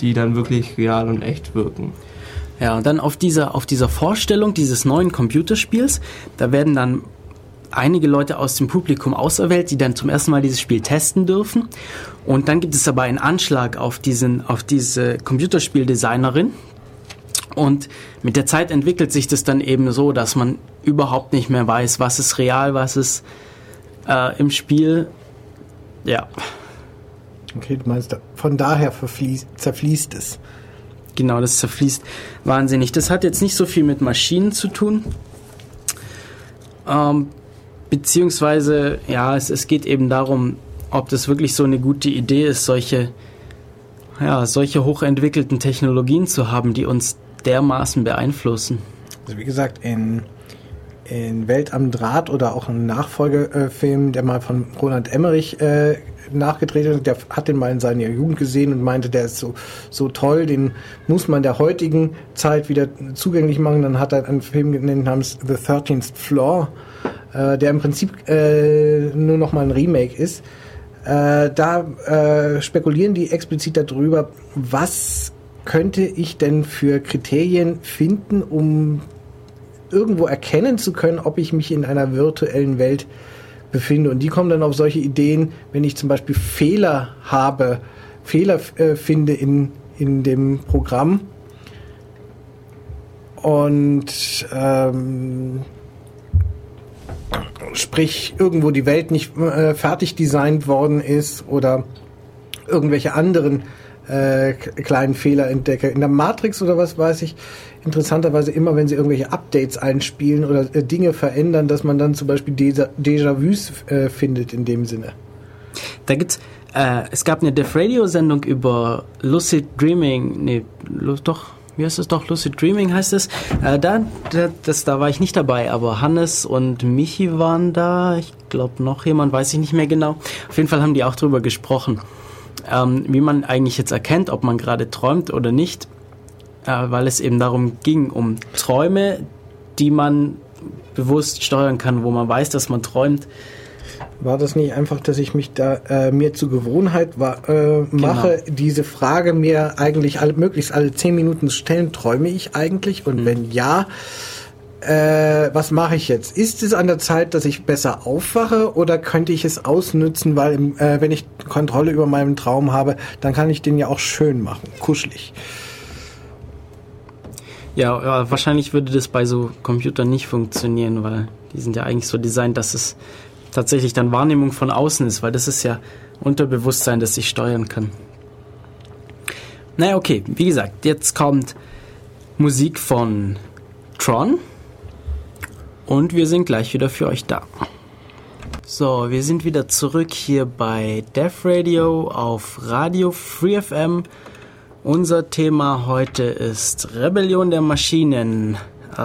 die dann wirklich real und echt wirken. Ja, und dann auf dieser, auf dieser Vorstellung dieses neuen Computerspiels, da werden dann einige Leute aus dem Publikum auserwählt, die dann zum ersten Mal dieses Spiel testen dürfen. Und dann gibt es aber einen Anschlag auf diesen, auf diese Computerspieldesignerin, und mit der Zeit entwickelt sich das dann eben so, dass man überhaupt nicht mehr weiß, was ist real, was ist äh, im Spiel. Ja. Okay, du meinst, von daher zerfließt es. Genau, das zerfließt wahnsinnig. Das hat jetzt nicht so viel mit Maschinen zu tun. Ähm, beziehungsweise, ja, es, es geht eben darum, ob das wirklich so eine gute Idee ist, solche, ja, solche hochentwickelten Technologien zu haben, die uns dermaßen beeinflussen? Also wie gesagt, in, in Welt am Draht oder auch ein Nachfolgefilm, der mal von Roland Emmerich äh, nachgedreht ist, der hat den mal in seiner Jugend gesehen und meinte, der ist so, so toll, den muss man der heutigen Zeit wieder zugänglich machen. Dann hat er einen Film genannt namens The 13th Floor, äh, der im Prinzip äh, nur noch mal ein Remake ist. Äh, da äh, spekulieren die explizit darüber, was könnte ich denn für Kriterien finden, um irgendwo erkennen zu können, ob ich mich in einer virtuellen Welt befinde. Und die kommen dann auf solche Ideen, wenn ich zum Beispiel Fehler habe, Fehler äh, finde in, in dem Programm und ähm, sprich irgendwo die Welt nicht äh, fertig designt worden ist oder irgendwelche anderen äh, kleinen Fehler entdecke. In der Matrix oder was weiß ich, interessanterweise immer, wenn sie irgendwelche Updates einspielen oder äh, Dinge verändern, dass man dann zum Beispiel Déjà-vus äh, findet in dem Sinne. Da gibt's, äh, es gab eine Def Radio Sendung über Lucid Dreaming, nee, doch, wie heißt es doch, Lucid Dreaming heißt es. Äh, da, da, das, da war ich nicht dabei, aber Hannes und Michi waren da. Ich glaube noch jemand, weiß ich nicht mehr genau. Auf jeden Fall haben die auch drüber gesprochen ähm, wie man eigentlich jetzt erkennt, ob man gerade träumt oder nicht, äh, weil es eben darum ging, um Träume, die man bewusst steuern kann, wo man weiß, dass man träumt. War das nicht einfach, dass ich mich da äh, mir zur Gewohnheit war, äh, mache, genau. diese Frage mir eigentlich alle, möglichst alle zehn Minuten zu stellen, träume ich eigentlich? Und mhm. wenn ja, äh, was mache ich jetzt? Ist es an der Zeit, dass ich besser aufwache oder könnte ich es ausnützen, weil äh, wenn ich Kontrolle über meinen Traum habe, dann kann ich den ja auch schön machen, kuschelig. Ja, ja, wahrscheinlich würde das bei so Computern nicht funktionieren, weil die sind ja eigentlich so designt, dass es tatsächlich dann Wahrnehmung von außen ist, weil das ist ja Unterbewusstsein, das ich steuern kann. Naja, okay, wie gesagt, jetzt kommt Musik von Tron und wir sind gleich wieder für euch da. So, wir sind wieder zurück hier bei Def Radio auf Radio Free FM. Unser Thema heute ist Rebellion der Maschinen. Äh,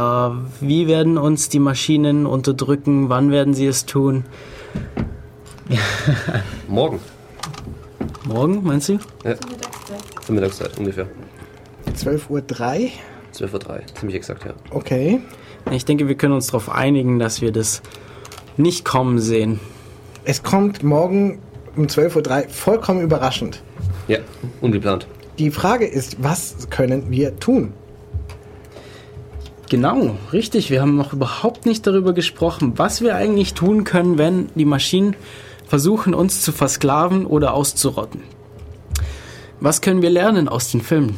wie werden uns die Maschinen unterdrücken? Wann werden sie es tun? [laughs] Morgen. Morgen, meinst du? Ja. Zur Mittagszeit ungefähr. 12.03 Uhr? 12.03 Uhr, ziemlich exakt, ja. Okay. Ich denke, wir können uns darauf einigen, dass wir das nicht kommen sehen. Es kommt morgen um 12.03 Uhr vollkommen überraschend. Ja, ungeplant. Die Frage ist, was können wir tun? Genau, richtig. Wir haben noch überhaupt nicht darüber gesprochen, was wir eigentlich tun können, wenn die Maschinen versuchen, uns zu versklaven oder auszurotten. Was können wir lernen aus den Filmen?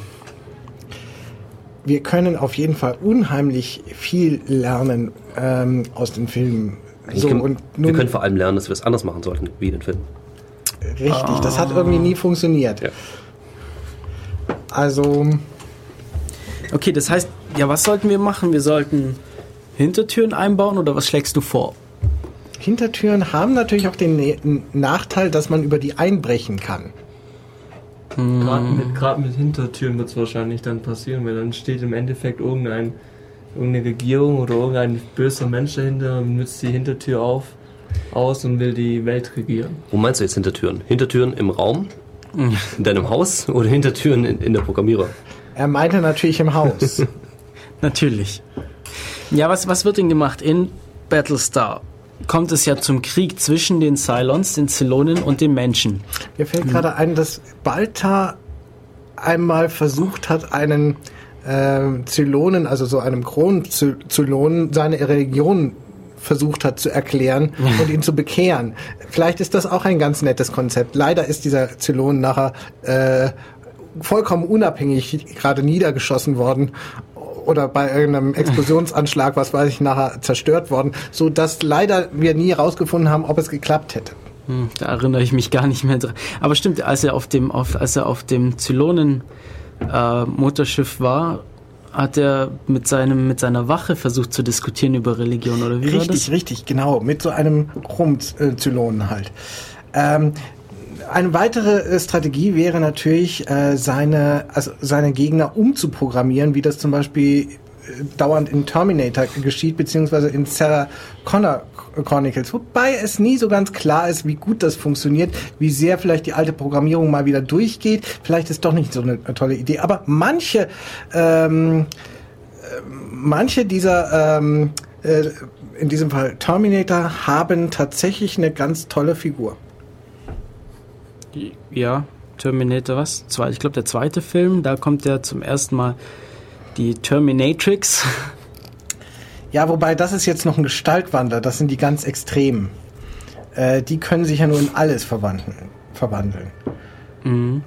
Wir können auf jeden Fall unheimlich viel lernen ähm, aus den Filmen. So, können, und nun, wir können vor allem lernen, dass wir es anders machen sollten, wie in den Filmen. Richtig, ah. das hat irgendwie nie funktioniert. Ja. Also. Okay, das heißt, ja, was sollten wir machen? Wir sollten Hintertüren einbauen oder was schlägst du vor? Hintertüren haben natürlich auch den Nachteil, dass man über die einbrechen kann. Gerade mit, grad mit Hintertüren wird es wahrscheinlich dann passieren, weil dann steht im Endeffekt irgendein, irgendeine Regierung oder irgendein böser Mensch dahinter und nützt die Hintertür auf, aus und will die Welt regieren. Wo meinst du jetzt Hintertüren? Hintertüren im Raum? In deinem Haus oder Hintertüren in, in der Programmierer? Er meinte natürlich im Haus. [laughs] Natürlich. Ja, was, was wird denn gemacht? In Battlestar kommt es ja zum Krieg zwischen den Cylons, den Zylonen und den Menschen. Mir fällt gerade ein, dass Balta einmal versucht hat, einen äh, Zylonen, also so einem Kronzylonen, seine Religion versucht hat zu erklären und ihn zu bekehren. Vielleicht ist das auch ein ganz nettes Konzept. Leider ist dieser Zylon nachher äh, vollkommen unabhängig gerade niedergeschossen worden oder bei irgendeinem Explosionsanschlag, was weiß ich, nachher zerstört worden, so dass leider wir nie herausgefunden haben, ob es geklappt hätte. Hm, da erinnere ich mich gar nicht mehr dran. Aber stimmt, als er auf dem, auf, als er auf dem Zylonen äh, Motorschiff war, hat er mit seinem mit seiner Wache versucht zu diskutieren über Religion oder wie richtig, war das? Richtig, genau, mit so einem Chromzylonen halt. Ähm, eine weitere äh, Strategie wäre natürlich, äh, seine, also seine Gegner umzuprogrammieren, wie das zum Beispiel äh, dauernd in Terminator geschieht, beziehungsweise in Sarah Connor Chronicles, wobei es nie so ganz klar ist, wie gut das funktioniert, wie sehr vielleicht die alte Programmierung mal wieder durchgeht. Vielleicht ist doch nicht so eine, tolle Idee. Aber manche, ähm, manche dieser, ähm, äh, in diesem Fall Terminator, haben tatsächlich eine ganz tolle Figur. Ja, Terminator was? Ich glaube, der zweite Film, da kommt ja zum ersten Mal die Terminatrix. [laughs] Ja, wobei das ist jetzt noch ein Gestaltwandler, das sind die ganz extremen. Äh, die können sich ja nur in alles verwandeln. verwandeln. Mhm.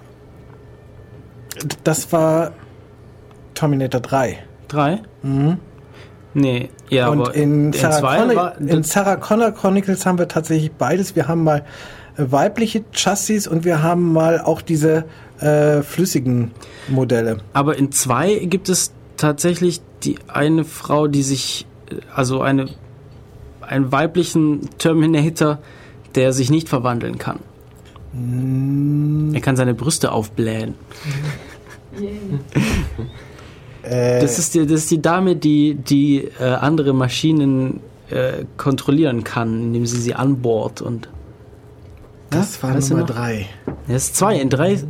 Das war Terminator 3. 3? Mhm. Nee, ja, Und aber in, Sarah Connor, war, in Sarah Connor Chronicles haben wir tatsächlich beides. Wir haben mal weibliche Chassis und wir haben mal auch diese äh, flüssigen Modelle. Aber in 2 gibt es tatsächlich die eine Frau, die sich also eine, einen weiblichen Terminator, der sich nicht verwandeln kann. Mm. Er kann seine Brüste aufblähen. [laughs] Äh. das, ist die, das ist die Dame, die, die äh, andere Maschinen äh, kontrollieren kann, indem sie sie anbohrt und. Das war Nummer drei. Das ist zwei. In drei.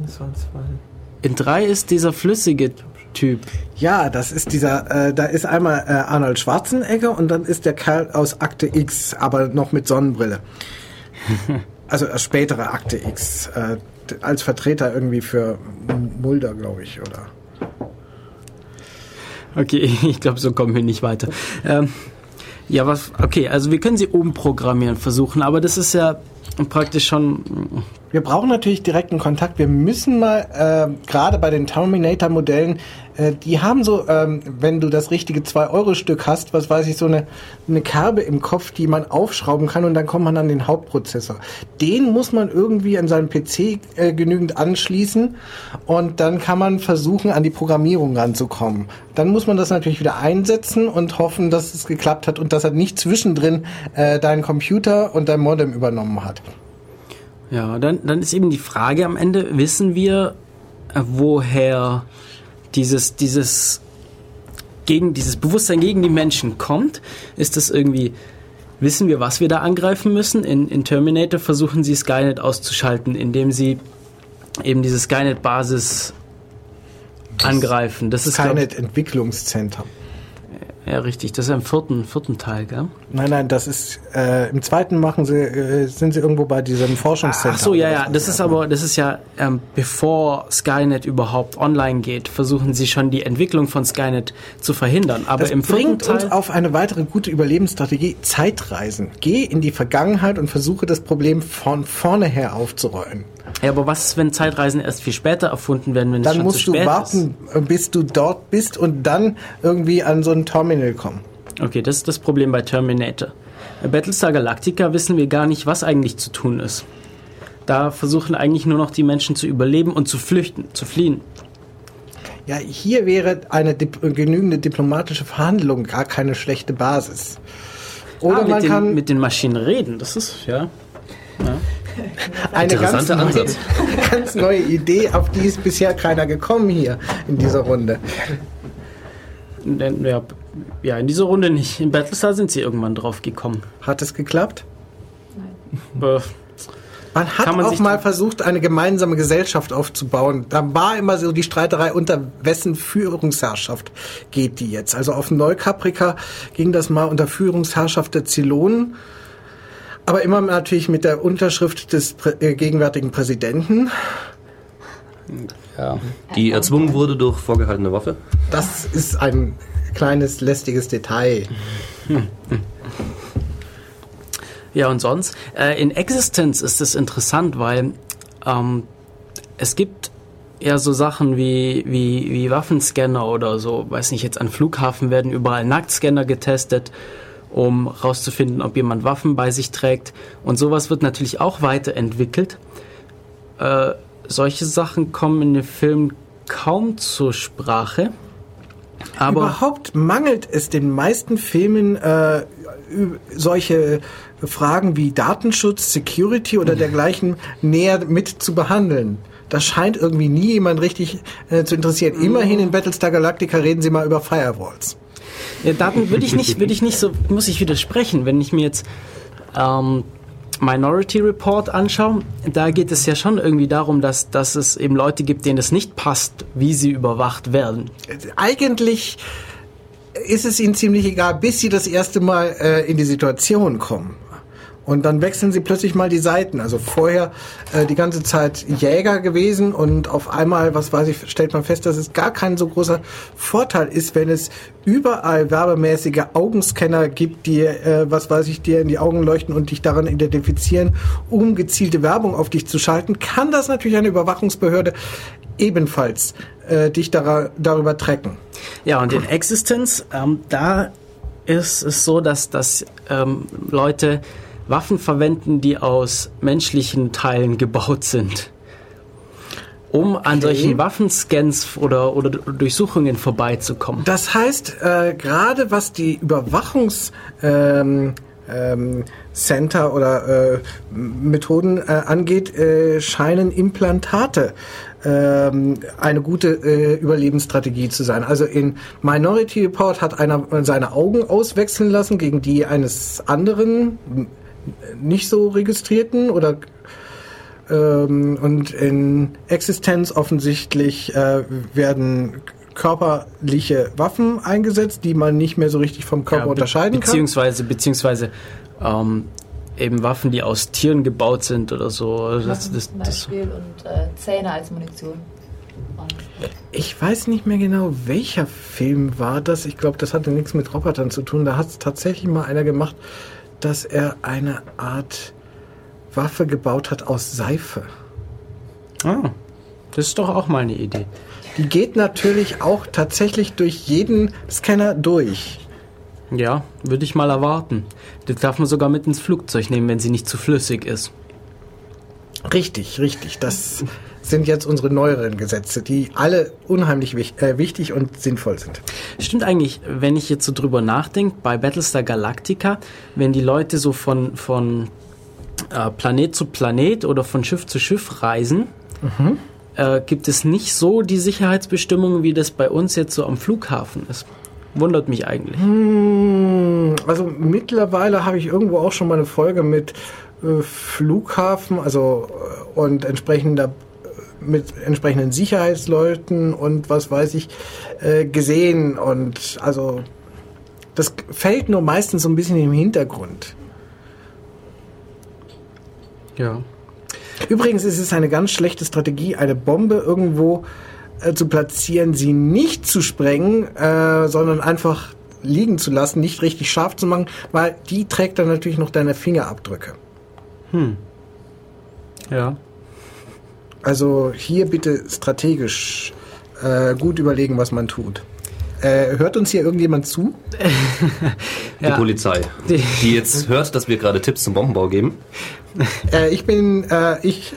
In drei ist dieser flüssige Typ. Ja, das ist dieser, äh, da ist einmal äh, Arnold Schwarzenegger und dann ist der Kerl aus Akte X, aber noch mit Sonnenbrille. [laughs] also äh, spätere Akte X, äh, als Vertreter irgendwie für Mulder, glaube ich, oder? Okay, [laughs] ich glaube, so kommen wir nicht weiter. Ähm, ja, was, okay, also wir können sie umprogrammieren versuchen, aber das ist ja praktisch schon. Wir brauchen natürlich direkten Kontakt. Wir müssen mal, äh, gerade bei den Terminator-Modellen, äh, die haben so, ähm, wenn du das richtige 2-Euro-Stück hast, was weiß ich, so eine, eine Kerbe im Kopf, die man aufschrauben kann und dann kommt man an den Hauptprozessor. Den muss man irgendwie an seinem PC äh, genügend anschließen und dann kann man versuchen, an die Programmierung ranzukommen. Dann muss man das natürlich wieder einsetzen und hoffen, dass es geklappt hat und dass er nicht zwischendrin äh, deinen Computer und dein Modem übernommen hat. Ja, dann, dann ist eben die Frage am Ende, wissen wir, äh, woher dieses, dieses, gegen, dieses Bewusstsein gegen die Menschen kommt? Ist das irgendwie, wissen wir, was wir da angreifen müssen? In, in Terminator versuchen sie Skynet auszuschalten, indem sie eben diese Skynet-Basis angreifen. Das Skynet-Entwicklungszentrum. Ja, richtig. Das ist im vierten, vierten Teil, gell? Nein, nein, das ist äh, im zweiten machen sie, äh, sind sie irgendwo bei diesem Forschungszentrum. Ach so, ja, ja. Das ist aber, das ist ja, ähm, bevor Skynet überhaupt online geht, versuchen sie schon die Entwicklung von Skynet zu verhindern. Aber das im bringt Teil uns auf eine weitere gute Überlebensstrategie: Zeitreisen. Geh in die Vergangenheit und versuche das Problem von vorne her aufzurollen. Ja, aber was ist, wenn Zeitreisen erst viel später erfunden werden, wenn dann es schon musst zu spät du warten, ist? bis du dort bist und dann irgendwie an so ein Terminal kommen. Okay, das ist das Problem bei Terminator. Bei Battlestar Galactica wissen wir gar nicht, was eigentlich zu tun ist. Da versuchen eigentlich nur noch die Menschen zu überleben und zu flüchten, zu fliehen. Ja, hier wäre eine dip genügende diplomatische Verhandlung gar keine schlechte Basis. Oder ah, mit man den, kann mit den Maschinen reden, das ist ja. ja. Eine ganz neue, [laughs] ganz neue Idee, auf die ist bisher keiner gekommen hier in dieser Runde. Ja, ja, in dieser Runde nicht. In Battlestar sind sie irgendwann drauf gekommen. Hat es geklappt? Nein. Man hat kann man auch sich mal versucht, eine gemeinsame Gesellschaft aufzubauen. Da war immer so die Streiterei, unter wessen Führungsherrschaft geht die jetzt. Also auf Neukaprika ging das mal unter Führungsherrschaft der Zylonen. Aber immer natürlich mit der Unterschrift des prä äh, gegenwärtigen Präsidenten. ja. Die erzwungen wurde durch vorgehaltene Waffe. Das ist ein kleines lästiges Detail. Ja, und sonst? Äh, in Existence ist es interessant, weil ähm, es gibt ja so Sachen wie, wie, wie Waffenscanner oder so. Weiß nicht, jetzt an Flughafen werden überall Nacktscanner getestet, um rauszufinden, ob jemand Waffen bei sich trägt. Und sowas wird natürlich auch weiterentwickelt. Äh, solche Sachen kommen in den Filmen kaum zur Sprache. Aber Überhaupt mangelt es den meisten Filmen äh, solche Fragen wie Datenschutz, Security oder dergleichen näher mit zu behandeln. Das scheint irgendwie nie jemand richtig äh, zu interessieren. Immerhin in Battlestar Galactica reden sie mal über Firewalls. Ja, Daten würde ich nicht, würde ich nicht so, muss ich widersprechen, wenn ich mir jetzt ähm, Minority Report anschaue, da geht es ja schon irgendwie darum, dass, dass es eben Leute gibt, denen es nicht passt, wie sie überwacht werden. Eigentlich ist es ihnen ziemlich egal, bis sie das erste Mal äh, in die Situation kommen. Und dann wechseln sie plötzlich mal die Seiten. Also vorher äh, die ganze Zeit Jäger gewesen und auf einmal, was weiß ich, stellt man fest, dass es gar kein so großer Vorteil ist, wenn es überall werbemäßige Augenscanner gibt, die, äh, was weiß ich, dir in die Augen leuchten und dich daran identifizieren, um gezielte Werbung auf dich zu schalten, kann das natürlich eine Überwachungsbehörde ebenfalls äh, dich dara- darüber tracken. Ja, und in Existence, ähm, da ist es so, dass, dass ähm, Leute Waffen verwenden, die aus menschlichen Teilen gebaut sind. Um an Okay. solchen Waffenscans oder, oder Durchsuchungen vorbeizukommen. Das heißt, äh, gerade was die Überwachungs ähm, ähm, Center oder äh, Methoden äh, angeht, äh, scheinen Implantate ähm, eine gute äh, Überlebensstrategie zu sein. Also in Minority Report hat einer seine Augen auswechseln lassen gegen die eines anderen nicht so registrierten oder ähm, und in Existenz offensichtlich äh, werden körperliche Waffen eingesetzt, die man nicht mehr so richtig vom Körper Ja, be- unterscheiden kann. beziehungsweise, Beziehungsweise ähm, eben Waffen, die aus Tieren gebaut sind oder so. Also Das, das, zum das, Beispiel und äh, Zähne als Munition. Und Ich weiß nicht mehr genau, welcher Film war das. Ich glaube, das hatte nichts mit Robotern zu tun. Da hat es tatsächlich mal einer gemacht, dass er eine Art Waffe gebaut hat aus Seife. ah, das ist doch auch mal eine Idee. Die geht natürlich auch tatsächlich durch jeden Scanner durch. Ja, würde ich mal erwarten. Das darf man sogar mit ins Flugzeug nehmen, wenn sie nicht zu flüssig ist. Richtig, richtig. Das sind jetzt unsere neueren Gesetze, die alle unheimlich wich äh, wichtig und sinnvoll sind. Stimmt eigentlich, wenn ich jetzt so drüber nachdenke, bei Battlestar Galactica, wenn die Leute so von, von äh, Planet zu Planet oder von Schiff zu Schiff reisen, äh, gibt es nicht so die Sicherheitsbestimmungen, wie das bei uns jetzt so am Flughafen ist. Wundert mich eigentlich. Hm, Also mittlerweile habe ich irgendwo auch schon mal eine Folge mit Flughafen, also äh, und entsprechender äh, mit entsprechenden Sicherheitsleuten und was weiß ich äh, gesehen und also das fällt nur meistens so ein bisschen im Hintergrund. Ja. Übrigens ist es eine ganz schlechte Strategie, eine Bombe irgendwo äh, zu platzieren, sie nicht zu sprengen, äh, sondern einfach liegen zu lassen, nicht richtig scharf zu machen, weil die trägt dann natürlich noch deine Fingerabdrücke. Ja. Also hier bitte strategisch äh, gut überlegen, was man tut. Äh, hört uns hier irgendjemand zu? [laughs] Die Ja. Polizei, Die- die jetzt hört, dass wir gerade Tipps zum Bombenbau geben. [laughs] Äh, ich bin äh, ich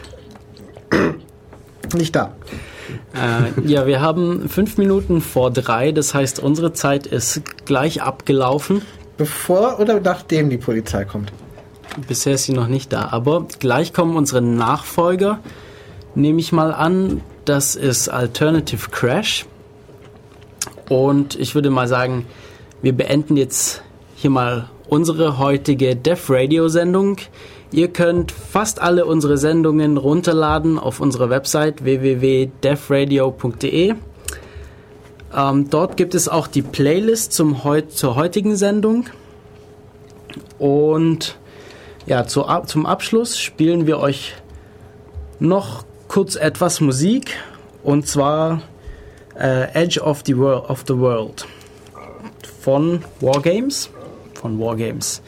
[clears throat] nicht da. Äh, ja, wir haben fünf Minuten vor drei, das heißt, unsere Zeit ist gleich abgelaufen. Bevor oder nachdem die Polizei kommt? Bisher ist sie noch nicht da, aber gleich kommen unsere Nachfolger. Nehme ich mal an, das ist Alternative Crash. Und ich würde mal sagen, wir beenden jetzt hier mal unsere heutige Dev Radio Sendung. Ihr könnt fast alle unsere Sendungen runterladen auf unserer Website www.defradio.de. Ähm, dort gibt es auch die Playlist zum zur heutigen Sendung. Und ja, zu, zum Abschluss spielen wir euch noch kurz etwas Musik und zwar äh, Edge of the, World, of the World von Wargames. Von Wargames.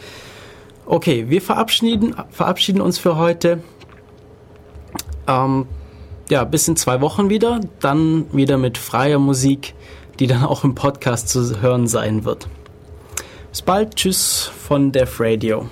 Okay, wir verabschieden, verabschieden uns für heute. Ähm, ja, bis in zwei Wochen wieder. Dann wieder mit freier Musik, die dann auch im Podcast zu hören sein wird. Bis bald. Tschüss von Def Radio.